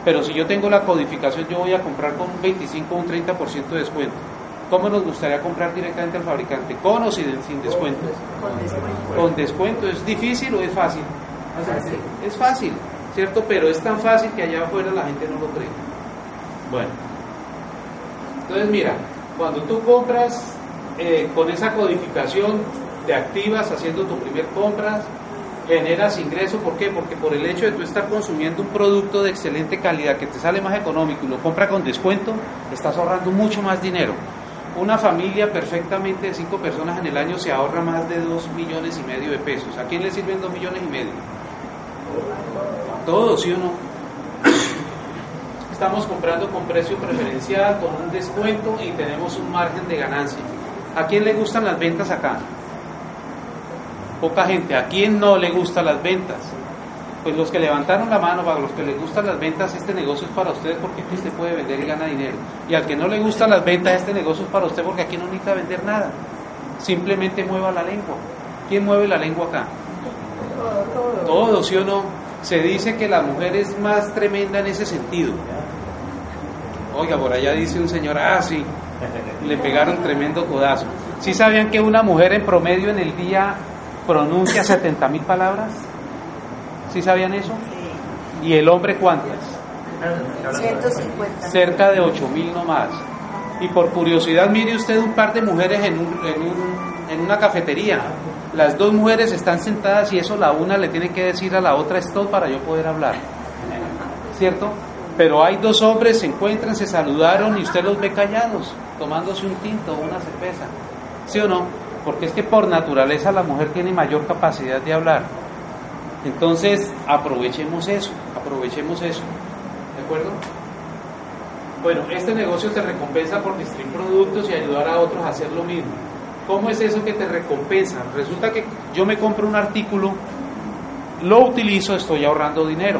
Pero si yo tengo la codificación, yo voy a comprar con un 25 o un 30% de descuento. ¿Cómo nos gustaría comprar directamente al fabricante? ¿Con o sin, sin descuento? Con descuento. ¿Con descuento es difícil o es fácil? Fácil. Es fácil, ¿cierto? Pero es tan fácil que allá afuera la gente no lo cree. Bueno, entonces mira, cuando tú compras eh, con esa codificación, te activas haciendo tu primer compra, generas ingreso, ¿por qué? Porque por el hecho de tú estar consumiendo un producto de excelente calidad que te sale más económico y lo compra con descuento, estás ahorrando mucho más dinero. Una familia perfectamente de cinco personas en el año se ahorra más de dos millones y medio de pesos. ¿A quién le sirven dos millones y medio? A todos, ¿sí o no? Estamos comprando con precio preferencial, con un descuento y tenemos un margen de ganancia. ¿A quién le gustan las ventas acá? Poca gente. ¿A quién no le gustan las ventas? Pues los que levantaron la mano, para los que les gustan las ventas, este negocio es para ustedes porque aquí usted puede vender y gana dinero. Y al que no le gustan las ventas, este negocio es para usted porque aquí no necesita vender nada. Simplemente mueva la lengua. ¿Quién mueve la lengua acá? Todo, ¿sí o no? Se dice que la mujer es más tremenda en ese sentido. Oiga, por allá dice un señor, ah, sí, le pegaron tremendo codazo. ¿Sí sabían que una mujer en promedio en el día pronuncia 70 mil palabras? ¿Sí sabían eso? Sí. ¿Y el hombre cuántas? 150. Cerca de 8 mil nomás. Y por curiosidad, mire usted un par de mujeres en, un- en un- en una cafetería. Las dos mujeres están sentadas y eso la una le tiene que decir a la otra stop para yo poder hablar. ¿Cierto? Pero hay dos hombres, se encuentran, se saludaron y usted los ve callados, tomándose un tinto o una cerveza. ¿Sí o no? Porque es que por naturaleza la mujer tiene mayor capacidad de hablar. Entonces, aprovechemos eso, aprovechemos eso. ¿De acuerdo? Bueno, este negocio te recompensa por distribuir productos y ayudar a otros a hacer lo mismo. ¿Cómo es eso que te recompensa? Resulta que yo me compro un artículo, lo utilizo, estoy ahorrando dinero.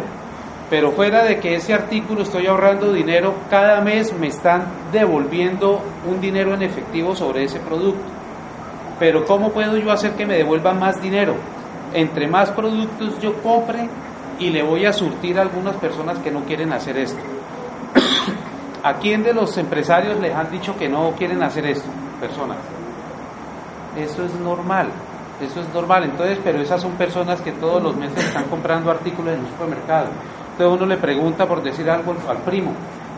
Pero fuera de que ese artículo estoy ahorrando dinero, cada mes me están devolviendo un dinero en efectivo sobre ese producto. Pero ¿cómo puedo yo hacer que me devuelvan más dinero? Entre más productos yo compre y le voy a surtir a algunas personas que no quieren hacer esto. ¿A quién de los empresarios les han dicho que no quieren hacer esto? Personas. Eso es normal, eso es normal. Entonces, pero esas son personas que todos los meses están comprando artículos en un supermercado. Entonces uno le pregunta por decir algo al primo.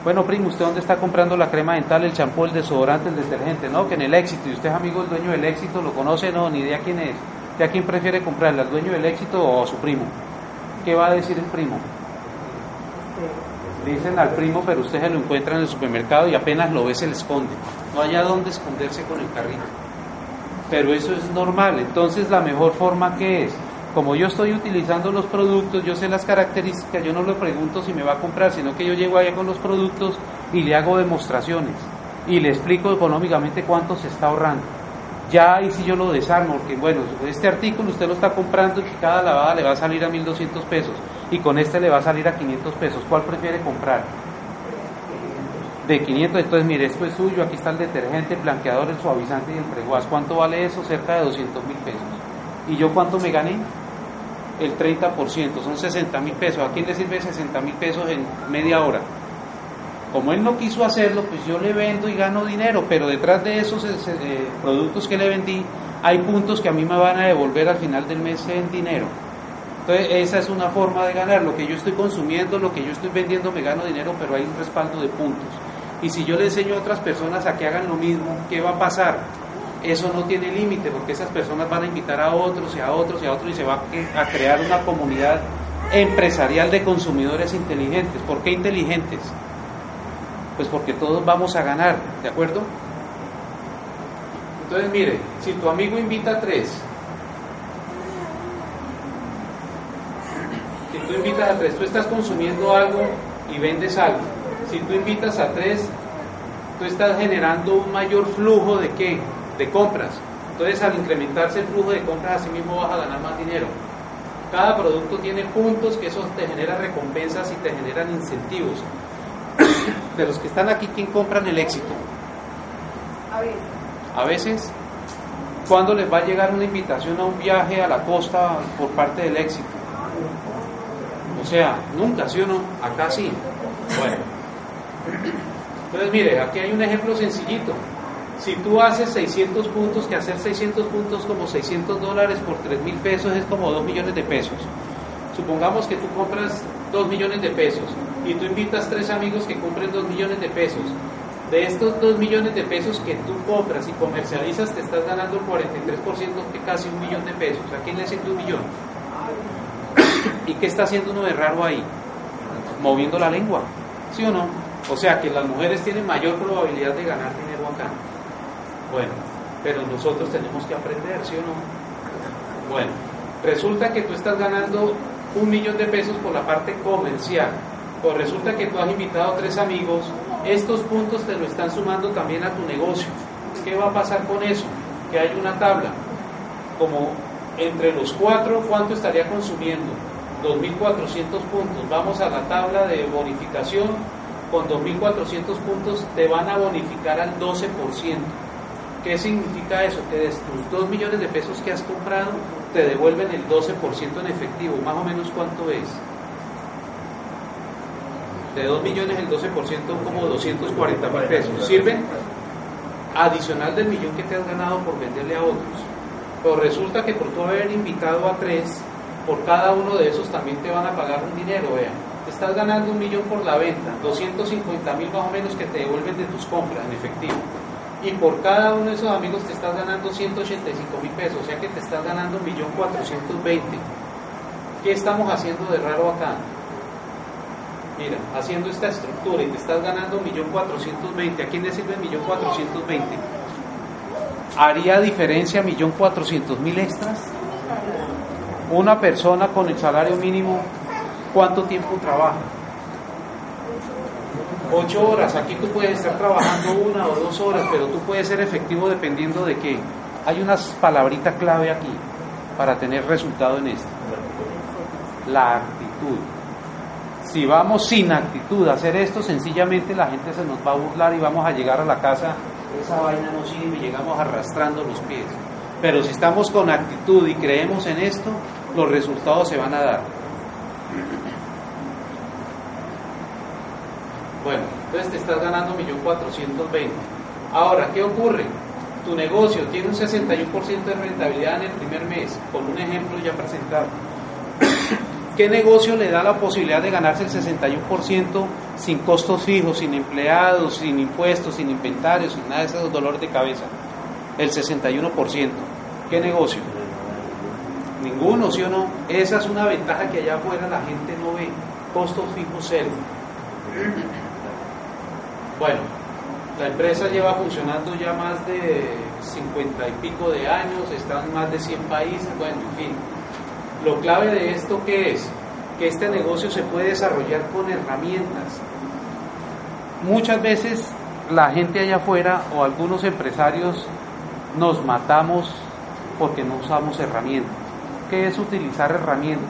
Bueno, primo, ¿usted dónde está comprando la crema dental, el champú, el desodorante, el detergente? No, que en el éxito. ¿Y usted es amigo del dueño del éxito? ¿Lo conoce? No, ni idea quién es. ¿De a quién prefiere comprarle? ¿Al dueño del éxito o a su primo? ¿Qué va a decir el primo? dicen al primo, pero usted se lo encuentra en el supermercado y apenas lo ve se le esconde. No haya dónde esconderse con el carrito. Pero eso es normal. Entonces la mejor forma que es, como yo estoy utilizando los productos, yo sé las características, yo no le pregunto si me va a comprar, sino que yo llego allá con los productos y le hago demostraciones y le explico económicamente cuánto se está ahorrando. Ya ahí si yo lo desarmo, porque bueno, este artículo usted lo está comprando y cada lavada le va a salir a 1200 pesos y con este le va a salir a 500 pesos. ¿Cuál prefiere comprar? De 500, entonces mire, esto es suyo, aquí está el detergente, el blanqueador, el suavizante y el preguas. ¿Cuánto vale eso? Cerca de 200 mil pesos. ¿Y yo cuánto me gané? El 30%, son 60 mil pesos. ¿A quién le sirve 60 mil pesos en media hora? Como él no quiso hacerlo, pues yo le vendo y gano dinero, pero detrás de esos eh, productos que le vendí hay puntos que a mí me van a devolver al final del mes en dinero. Entonces, esa es una forma de ganar. Lo que yo estoy consumiendo, lo que yo estoy vendiendo, me gano dinero, pero hay un respaldo de puntos. Y si yo le enseño a otras personas a que hagan lo mismo, ¿qué va a pasar? Eso no tiene límite, porque esas personas van a invitar a otros y a otros y a otros y se va a crear una comunidad empresarial de consumidores inteligentes. ¿Por qué inteligentes? Pues porque todos vamos a ganar, ¿de acuerdo? Entonces, mire, si tu amigo invita a tres tú invitas a tres, tú estás consumiendo algo y vendes algo. Si tú invitas a tres, tú estás generando un mayor flujo de qué? De compras. Entonces al incrementarse el flujo de compras, así mismo vas a ganar más dinero. Cada producto tiene puntos que eso te genera recompensas y te generan incentivos. De los que están aquí, ¿quién compran el éxito? A veces. A veces, ¿cuándo les va a llegar una invitación a un viaje a la costa por parte del éxito? O sea, nunca, ¿sí o no? Acá sí. Bueno. Entonces, mire, aquí hay un ejemplo sencillito. Si tú haces 600 puntos, que hacer 600 puntos como 600 dólares por 3 mil pesos es como 2 millones de pesos. Supongamos que tú compras 2 millones de pesos y tú invitas tres amigos que compren 2 millones de pesos. De estos 2 millones de pesos que tú compras y comercializas, te estás ganando el 43%, que casi un millón de pesos. ¿A quién le sirve un millón? ¿Y qué está haciendo uno de raro ahí? Moviendo la lengua, ¿sí o no? O sea que las mujeres tienen mayor probabilidad de ganar dinero acá. Bueno, pero nosotros tenemos que aprender, ¿sí o no? Bueno, resulta que tú estás ganando un millón de pesos por la parte comercial. Pues resulta que tú has invitado tres amigos, estos puntos te lo están sumando también a tu negocio. ¿Qué va a pasar con eso? Que hay una tabla. Como entre los cuatro, ¿cuánto estaría consumiendo? 2.400 puntos. Vamos a la tabla de bonificación. Con 2.400 puntos te van a bonificar al 12%. ¿Qué significa eso? Que de tus 2 millones de pesos que has comprado te devuelven el 12% en efectivo. Más o menos cuánto es. De 2 millones el 12% como 240 mil pesos. ¿Sirven? Adicional del millón que te has ganado por venderle a otros. Pero resulta que por tú haber invitado a tres, por cada uno de esos también te van a pagar un dinero, vean. Estás ganando un millón por la venta, 250 mil más o menos que te devuelven de tus compras en efectivo. Y por cada uno de esos amigos te estás ganando 185 mil pesos, o sea que te estás ganando un millón 420. ¿Qué estamos haciendo de raro acá? Mira, haciendo esta estructura y te estás ganando un millón 420. ¿A quién le sirve el millón 420? ¿Haría diferencia millón 400 mil extras? Una persona con el salario mínimo, ¿cuánto tiempo trabaja? Ocho horas. Aquí tú puedes estar trabajando una o dos horas, pero tú puedes ser efectivo dependiendo de qué. Hay unas palabritas clave aquí para tener resultado en esto. La actitud. Si vamos sin actitud a hacer esto, sencillamente la gente se nos va a burlar y vamos a llegar a la casa, esa vaina no sirve y llegamos arrastrando los pies. Pero si estamos con actitud y creemos en esto, los resultados se van a dar. Bueno, entonces te estás ganando 1.420.000. Ahora, ¿qué ocurre? Tu negocio tiene un 61% de rentabilidad en el primer mes, con un ejemplo ya presentado. ¿Qué negocio le da la posibilidad de ganarse el 61% sin costos fijos, sin empleados, sin impuestos, sin inventarios, sin nada de esos dolores de cabeza? El 61%. ¿Qué negocio? Ninguno, ¿sí o no? Esa es una ventaja que allá afuera la gente no ve. Costos fijos cero. Bueno, la empresa lleva funcionando ya más de 50 y pico de años, está en más de 100 países, bueno, en fin. Lo clave de esto que es que este negocio se puede desarrollar con herramientas. Muchas veces la gente allá afuera o algunos empresarios nos matamos porque no usamos herramientas. ¿Qué es utilizar herramientas?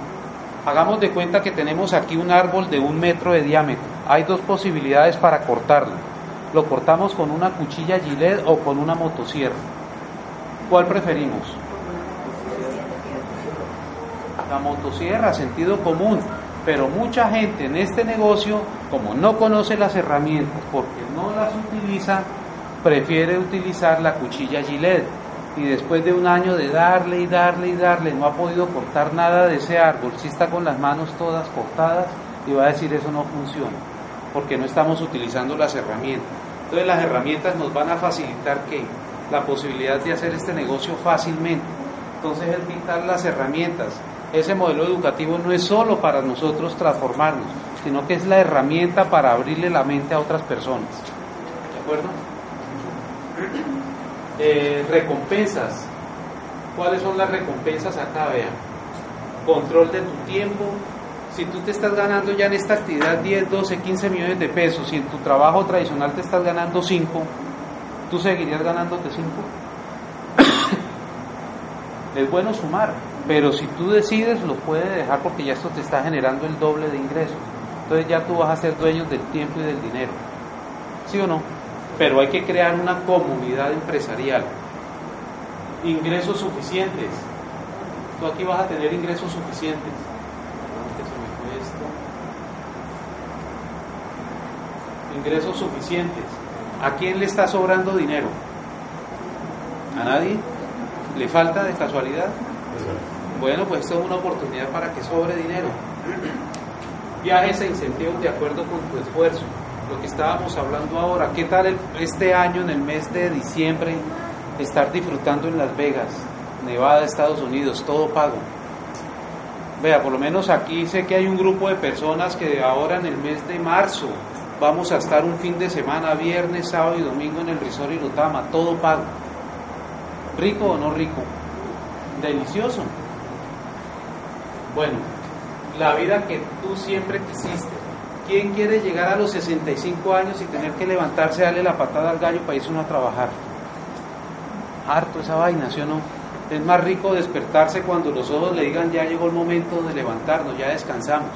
Hagamos de cuenta que tenemos aquí un árbol de un metro de diámetro. Hay dos posibilidades para cortarlo. Lo cortamos con una cuchilla gilet o con una motosierra. ¿Cuál preferimos? La motosierra, sentido común. Pero mucha gente en este negocio, como no conoce las herramientas porque no las utiliza, prefiere utilizar la cuchilla gilet y después de un año de darle y darle y darle, no ha podido cortar nada de ese árbol, si está con las manos todas cortadas y va a decir eso no funciona, porque no estamos utilizando las herramientas. Entonces las herramientas nos van a facilitar que la posibilidad de hacer este negocio fácilmente. Entonces es vital las herramientas. Ese modelo educativo no es solo para nosotros transformarnos, sino que es la herramienta para abrirle la mente a otras personas. ¿De acuerdo? Eh, recompensas. ¿Cuáles son las recompensas acá? Vean. Control de tu tiempo. Si tú te estás ganando ya en esta actividad 10, 12, 15 millones de pesos y en tu trabajo tradicional te estás ganando 5, ¿tú seguirías ganándote 5? es bueno sumar, pero si tú decides lo puedes dejar porque ya esto te está generando el doble de ingresos. Entonces ya tú vas a ser dueño del tiempo y del dinero. ¿Sí o no? pero hay que crear una comunidad empresarial. Ingresos suficientes. Tú aquí vas a tener ingresos suficientes. Ingresos suficientes. ¿A quién le está sobrando dinero? ¿A nadie? ¿Le falta de casualidad? Bueno, pues esto es una oportunidad para que sobre dinero. Viajes e incentivos de acuerdo con tu esfuerzo lo que estábamos hablando ahora. ¿Qué tal este año, en el mes de diciembre, estar disfrutando en Las Vegas, Nevada, Estados Unidos, todo pago? Vea, por lo menos aquí sé que hay un grupo de personas que ahora en el mes de marzo vamos a estar un fin de semana, viernes, sábado y domingo en el Resort Irutama, todo pago. ¿Rico o no rico? Delicioso. Bueno, la vida que tú siempre quisiste, ¿Quién quiere llegar a los 65 años y tener que levantarse, darle la patada al gallo para irse uno a trabajar? Harto esa vaina, ¿sí o no? Es más rico despertarse cuando los ojos le digan ya llegó el momento de levantarnos, ya descansamos.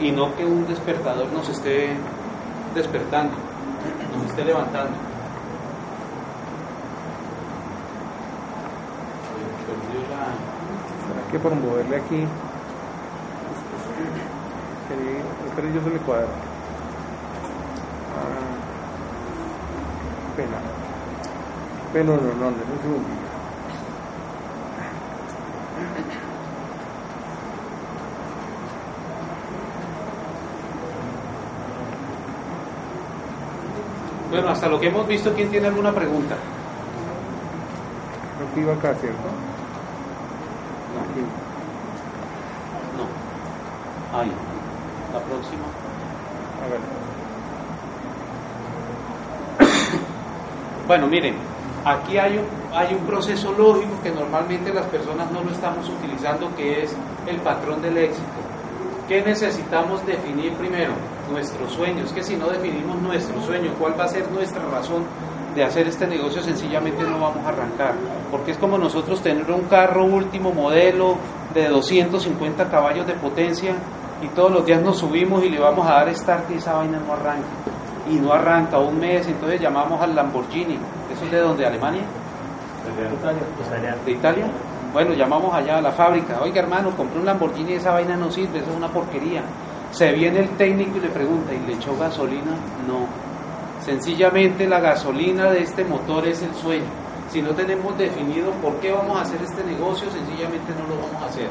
Y no que un despertador nos esté despertando, nos esté levantando. ¿Será que por moverle aquí pero yo se le cuadra. Ah, pena. No, no, no, segundito. Bueno, hasta lo que hemos visto, ¿quién tiene alguna pregunta? Creo que iba acá, ¿cierto? No. No. Ahí. La próxima. A ver. Bueno, miren, aquí hay un, hay un proceso lógico que normalmente las personas no lo estamos utilizando, que es el patrón del éxito. ¿Qué necesitamos definir primero? Nuestros sueños. Que si no definimos nuestro sueño, ¿cuál va a ser nuestra razón de hacer este negocio? Sencillamente no vamos a arrancar. Porque es como nosotros tener un carro último modelo de 250 caballos de potencia y todos los días nos subimos y le vamos a dar start y esa vaina no arranca. Y no arranca un mes, entonces llamamos al Lamborghini. ¿Eso es de dónde? ¿Alemania? ¿De Italia? Bueno, llamamos allá a la fábrica. Oiga, hermano, compré un Lamborghini y esa vaina no sirve, eso es una porquería. Se viene el técnico y le pregunta, ¿y le echó gasolina? No. Sencillamente la gasolina de este motor es el sueño. Si no tenemos definido por qué vamos a hacer este negocio, sencillamente no lo vamos a hacer.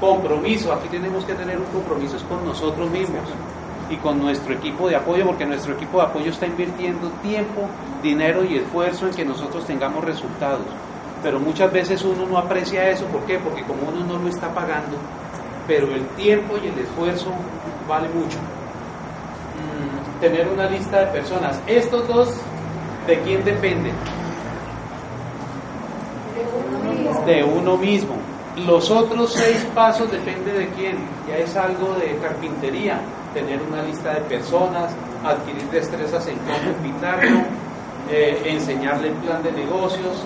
Compromiso, aquí tenemos que tener un compromiso con nosotros mismos y con nuestro equipo de apoyo, porque nuestro equipo de apoyo está invirtiendo tiempo, dinero y esfuerzo en que nosotros tengamos resultados. Pero muchas veces uno no aprecia eso, ¿por qué? Porque como uno no lo está pagando, pero el tiempo y el esfuerzo vale mucho. Mm, tener una lista de personas. Estos dos, ¿de quién dependen? De uno mismo. Los otros seis pasos depende de quién. Ya es algo de carpintería, tener una lista de personas, adquirir destrezas en cómo invitarlo, eh, enseñarle el plan de negocios,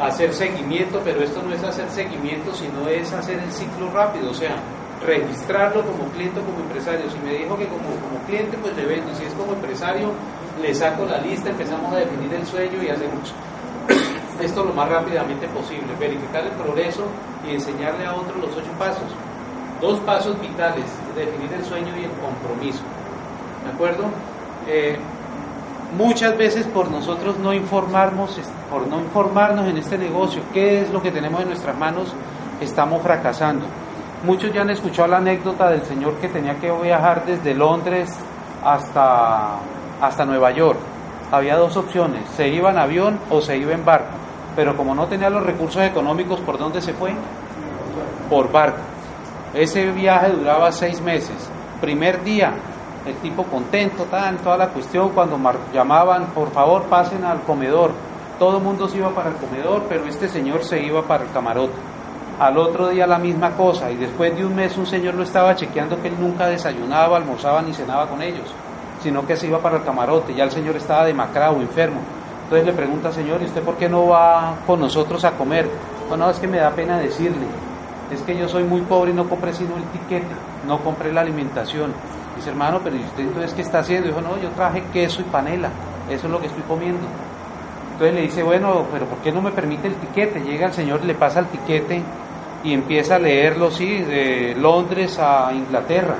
hacer seguimiento, pero esto no es hacer seguimiento, sino es hacer el ciclo rápido, o sea, registrarlo como cliente o como empresario. Si me dijo que como, como cliente, pues le vendo. Si es como empresario, le saco la lista, empezamos a definir el sueño y hacemos esto lo más rápidamente posible, verificar el progreso y enseñarle a otros los ocho pasos. Dos pasos vitales, definir el sueño y el compromiso. ¿De acuerdo? Eh, muchas veces por nosotros no informarnos, por no informarnos en este negocio, qué es lo que tenemos en nuestras manos, estamos fracasando. Muchos ya han escuchado la anécdota del señor que tenía que viajar desde Londres hasta, hasta Nueva York. Había dos opciones, se iba en avión o se iba en barco pero como no tenía los recursos económicos, ¿por dónde se fue? Por barco. Ese viaje duraba seis meses. Primer día, el tipo contento, tan, toda la cuestión, cuando llamaban, por favor, pasen al comedor. Todo el mundo se iba para el comedor, pero este señor se iba para el camarote. Al otro día la misma cosa, y después de un mes un señor lo estaba chequeando que él nunca desayunaba, almorzaba ni cenaba con ellos, sino que se iba para el camarote. Ya el señor estaba demacrado, enfermo. Entonces le pregunta, Señor, ¿y usted por qué no va con nosotros a comer? No, no, es que me da pena decirle. Es que yo soy muy pobre y no compré sino el tiquete, no compré la alimentación. Dice, hermano, pero ¿y usted entonces qué está haciendo? Dijo, no, yo traje queso y panela, eso es lo que estoy comiendo. Entonces le dice, bueno, pero ¿por qué no me permite el tiquete? Llega el Señor, le pasa el tiquete y empieza a leerlo, sí, de Londres a Inglaterra.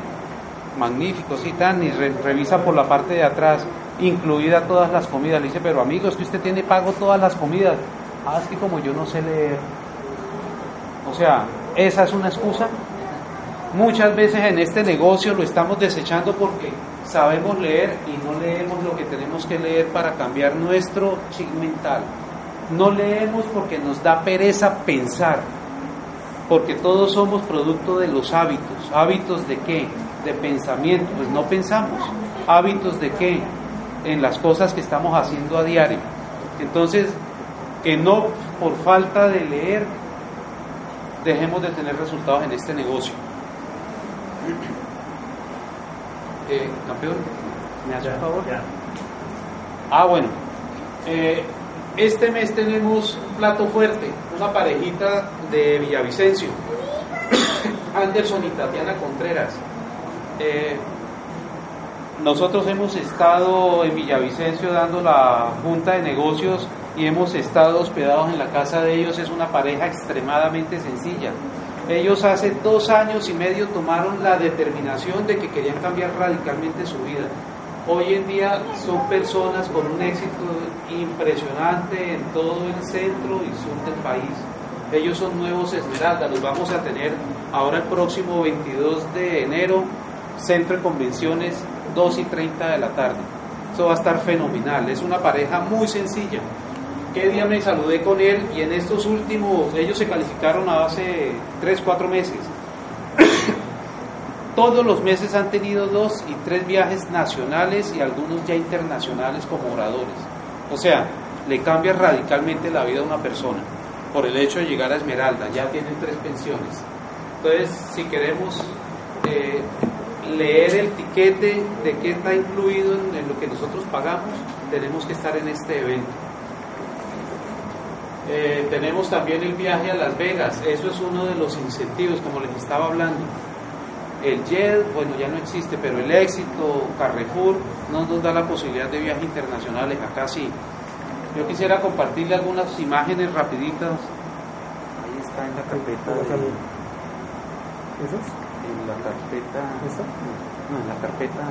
Magnífico, sí, tan, y revisa por la parte de atrás incluida todas las comidas. Le dice, pero amigo, es que usted tiene pago todas las comidas. Ah, es que como yo no sé leer. O sea, esa es una excusa. Muchas veces en este negocio lo estamos desechando porque sabemos leer y no leemos lo que tenemos que leer para cambiar nuestro chip mental. No leemos porque nos da pereza pensar, porque todos somos producto de los hábitos. ¿Hábitos de qué? De pensamiento. Pues no pensamos. ¿Hábitos de qué? en las cosas que estamos haciendo a diario. Entonces, que no por falta de leer dejemos de tener resultados en este negocio. Eh, campeón, ¿me hace un favor? Ah, bueno. Eh, este mes tenemos un plato fuerte, una parejita de Villavicencio, Anderson y Tatiana Contreras. Eh, nosotros hemos estado en Villavicencio dando la junta de negocios y hemos estado hospedados en la casa de ellos. Es una pareja extremadamente sencilla. Ellos hace dos años y medio tomaron la determinación de que querían cambiar radicalmente su vida. Hoy en día son personas con un éxito impresionante en todo el centro y sur del país. Ellos son nuevos Esmeralda, los vamos a tener ahora el próximo 22 de enero, Centro de Convenciones 2 y 30 de la tarde. Eso va a estar fenomenal. Es una pareja muy sencilla. ¿Qué día me saludé con él? Y en estos últimos, ellos se calificaron hace 3, 4 meses. Todos los meses han tenido dos y tres viajes nacionales y algunos ya internacionales como oradores. O sea, le cambia radicalmente la vida a una persona por el hecho de llegar a Esmeralda. Ya tienen tres pensiones. Entonces, si queremos eh, leer el tiquete de qué está incluido en, lo que nosotros pagamos, tenemos que estar en este evento. Eh, tenemos también el viaje a Las Vegas, eso es uno de los incentivos, como les estaba hablando. El JET, bueno, ya no existe, pero el éxito, Carrefour, no nos da la posibilidad de viajes internacionales, acá sí. Yo quisiera compartirle algunas imágenes rapiditas. Ahí está en la carpeta. en la carpeta. ¿Esta? No, en la carpeta.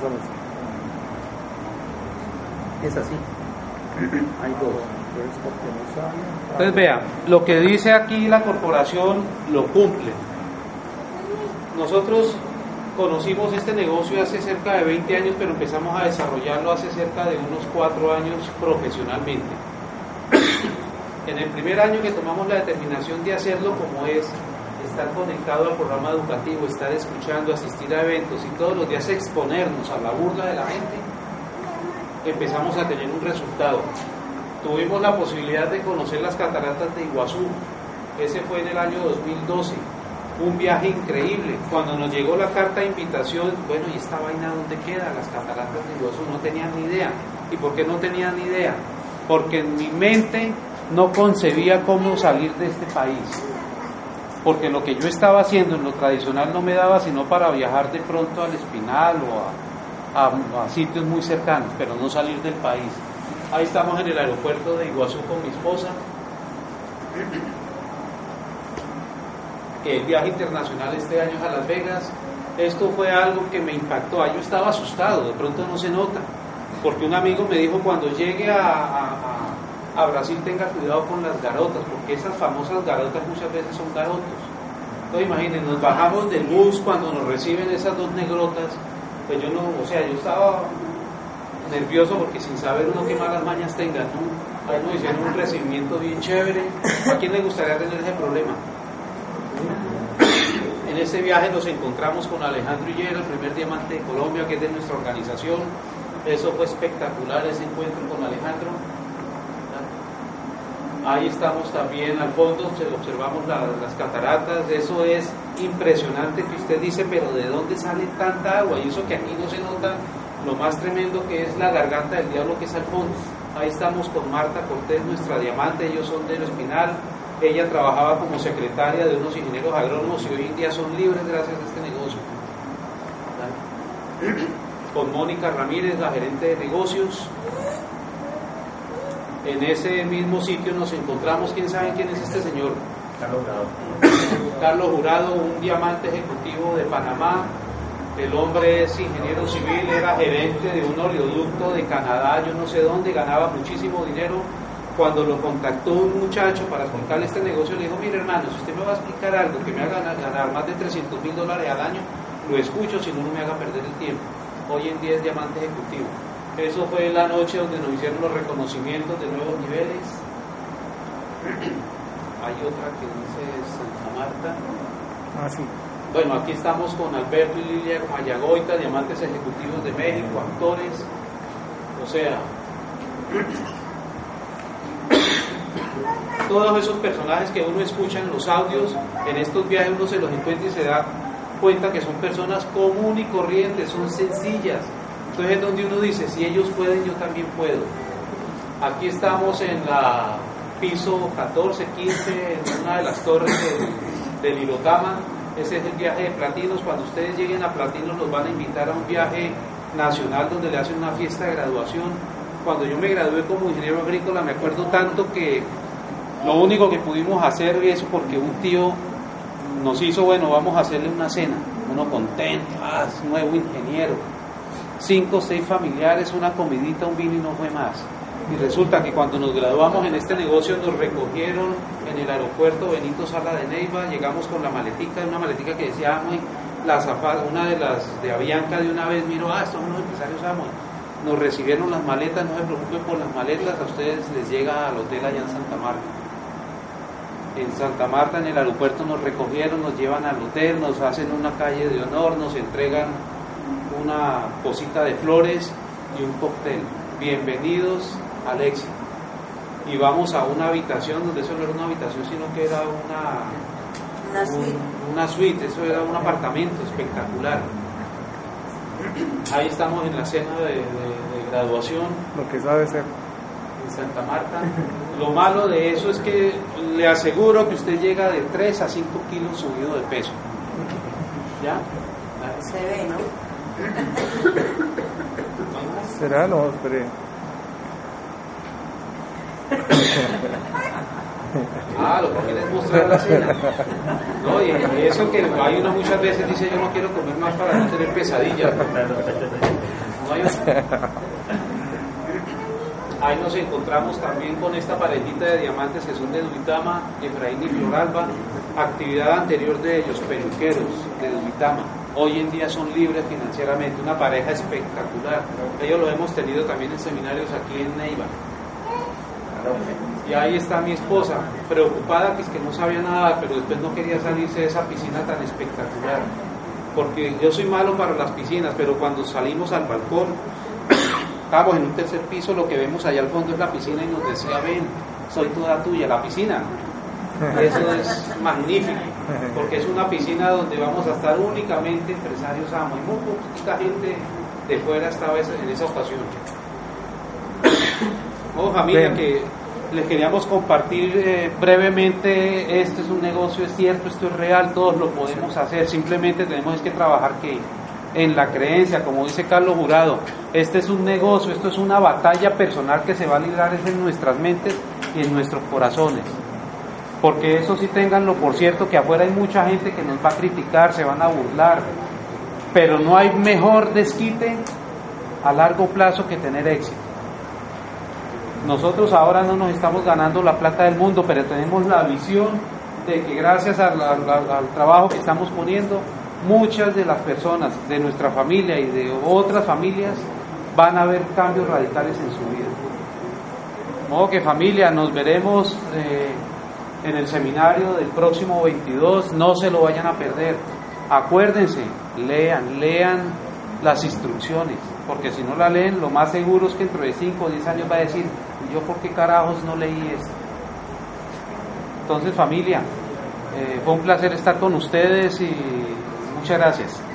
Son estas. Es así. Hay dos. Entonces vea, lo que dice aquí la corporación lo cumple. Nosotros conocimos este negocio hace cerca de 20 años, pero empezamos a desarrollarlo hace cerca de unos 4 años profesionalmente. En el primer año que tomamos la determinación de hacerlo como es estar conectado al programa educativo, estar escuchando, asistir a eventos y todos los días exponernos a la burla de la gente, empezamos a tener un resultado. Tuvimos la posibilidad de conocer las cataratas de Iguazú. Ese fue en el año 2012. Un viaje increíble. Cuando nos llegó la carta de invitación, bueno, ¿y esta vaina dónde queda? Las cataratas de Iguazú. No tenían ni idea. ¿Y por qué no tenían ni idea? Porque en mi mente no concebía cómo salir de este país. Porque lo que yo estaba haciendo en lo tradicional no me daba sino para viajar de pronto al Espinal o a, a- a sitios muy cercanos, pero no salir del país. Ahí estamos en el aeropuerto de Iguazú con mi esposa. El viaje internacional este año a Las Vegas. Esto fue algo que me impactó. Yo estaba asustado, de pronto no se nota. Porque un amigo me dijo cuando llegue a- a- a Brasil tenga cuidado con las garotas, porque esas famosas garotas muchas veces son garotos. Entonces imaginen, nos bajamos del bus cuando nos reciben esas dos negrotas. Pues yo no, o sea, yo estaba nervioso porque sin saber uno qué malas mañas tenga, ¿no? Ahí nos hicieron un recibimiento bien chévere. ¿A quién le gustaría tener ese problema? En ese viaje nos encontramos con Alejandro Higuera, el primer diamante de Colombia, que es de nuestra organización. Eso fue espectacular, ese encuentro con Alejandro. Ahí estamos también al fondo, se- observamos la- las cataratas. Eso es impresionante que usted dice, pero ¿de dónde sale tanta agua? Y eso que aquí no se nota lo más tremendo que es la garganta del diablo que es al fondo. Ahí estamos con Marta Cortés, nuestra diamante, ellos son del Espinal. Ella trabajaba como secretaria de unos ingenieros agrónomos y hoy en día son libres gracias a este negocio. Con Mónica Ramírez, la gerente de negocios. En ese mismo sitio nos encontramos, ¿quién sabe quién es este señor? Carlos Grado. Carlos Jurado, un diamante ejecutivo de Panamá. El hombre es ingeniero civil, era gerente de un oleoducto de Canadá, yo no sé dónde, ganaba muchísimo dinero. Cuando lo contactó un muchacho para explicarle este negocio, le dijo, mire hermano, si usted me va a explicar algo que me haga ganar, ganar más de 300 mil dólares al año, lo escucho, si no, no me haga perder el tiempo. Hoy en día es diamante ejecutivo. Eso fue la noche donde nos hicieron los reconocimientos de nuevos niveles. Hay otra que dice Santa Marta. Ah, sí. Bueno, aquí estamos con Alberto y Lilia Mayagoita, diamantes ejecutivos de México, actores. O sea, todos esos personajes que uno escucha en los audios, en estos viajes uno se los encuentra y se da cuenta que son personas común y corrientes, son sencillas. Entonces es donde uno dice, si ellos pueden, yo también puedo. Aquí estamos en la piso 14, 15, en una de las torres del, del. Ese es el viaje de Platinos. Cuando ustedes lleguen a Platinos los van a invitar a un viaje nacional donde le hacen una fiesta de graduación. Cuando yo me gradué como ingeniero agrícola me acuerdo tanto que lo único que pudimos hacer es porque un tío nos hizo, bueno, vamos a hacerle una cena. Uno contento, ah, es nuevo ingeniero. Cinco, seis familiares, una comidita, un vino y no fue más. Y resulta que cuando nos graduamos en este negocio nos recogieron en el aeropuerto Benito Sala de Neiva, llegamos con la maletica, una maletica que decía Amway, la zafa- una de las de Avianca de una vez miró, ah, estos son los empresarios Amway. Nos recibieron las maletas, no se preocupen por las maletas, a ustedes les llega al hotel allá en Santa Marta. En Santa Marta, en el aeropuerto, nos recogieron, nos llevan al hotel, nos hacen una calle de honor, nos entregan una cosita de flores y un cóctel. Bienvenidos al éxito. Y vamos a una habitación donde eso no era una habitación, sino que era una, Una suite. un- una suite, eso era un apartamento espectacular. Ahí estamos en la cena de, de- de graduación Lo que sabe ser. en Santa Marta. Lo malo de eso es que le aseguro que usted llega de 3 a 5 kilos subido de peso. ¿Ya? Se ve, ¿no? ¿Será? No, espere. Ah, lo que quiere es mostrar la cena. No, y y eso que hay uno muchas veces dice yo no quiero comer más para no tener pesadillas. No hay Ahí nos encontramos también con esta parejita de diamantes que son de Duitama, Efraín y Floralba, actividad anterior de ellos, peluqueros de Duitama. Hoy en día son libres financieramente, una pareja espectacular. Ellos lo hemos tenido también en seminarios aquí en Neiva. Y ahí está mi esposa, preocupada que es que no sabía nada, pero después no quería salirse de esa piscina tan espectacular. Porque yo soy malo para las piscinas, pero cuando salimos al balcón, estábamos en un tercer piso, lo que vemos allá al fondo es la piscina y nos decía, ven, soy toda tuya, la piscina. Eso es magnífico, porque es una piscina donde vamos a estar únicamente empresarios amo y muy poquita gente de fuera esta vez en esa ocasión. Oh, familia, Bien. que les queríamos compartir eh, brevemente, este es un negocio, es cierto, esto es real, todos lo podemos hacer, simplemente tenemos que trabajar que en la creencia, como dice Carlos Jurado, este es un negocio, esto es una batalla personal que se va a librar es en nuestras mentes y en nuestros corazones. Porque eso sí tenganlo por cierto, que afuera hay mucha gente que nos va a criticar, se van a burlar, pero no hay mejor desquite a largo plazo que tener éxito. Nosotros ahora no nos estamos ganando la plata del mundo, pero tenemos la visión de que gracias al, trabajo que estamos poniendo, muchas de las personas de nuestra familia y de otras familias van a ver cambios radicales en su vida. De modo que familia, nos veremos eh, en el seminario del próximo 22, no se lo vayan a perder. Acuérdense, lean, lean las instrucciones, porque si no la leen, lo más seguro es que dentro de 5 o 10 años va a decir, ¿y yo por qué carajos no leí esto? Entonces familia, eh, fue un placer estar con ustedes y muchas gracias.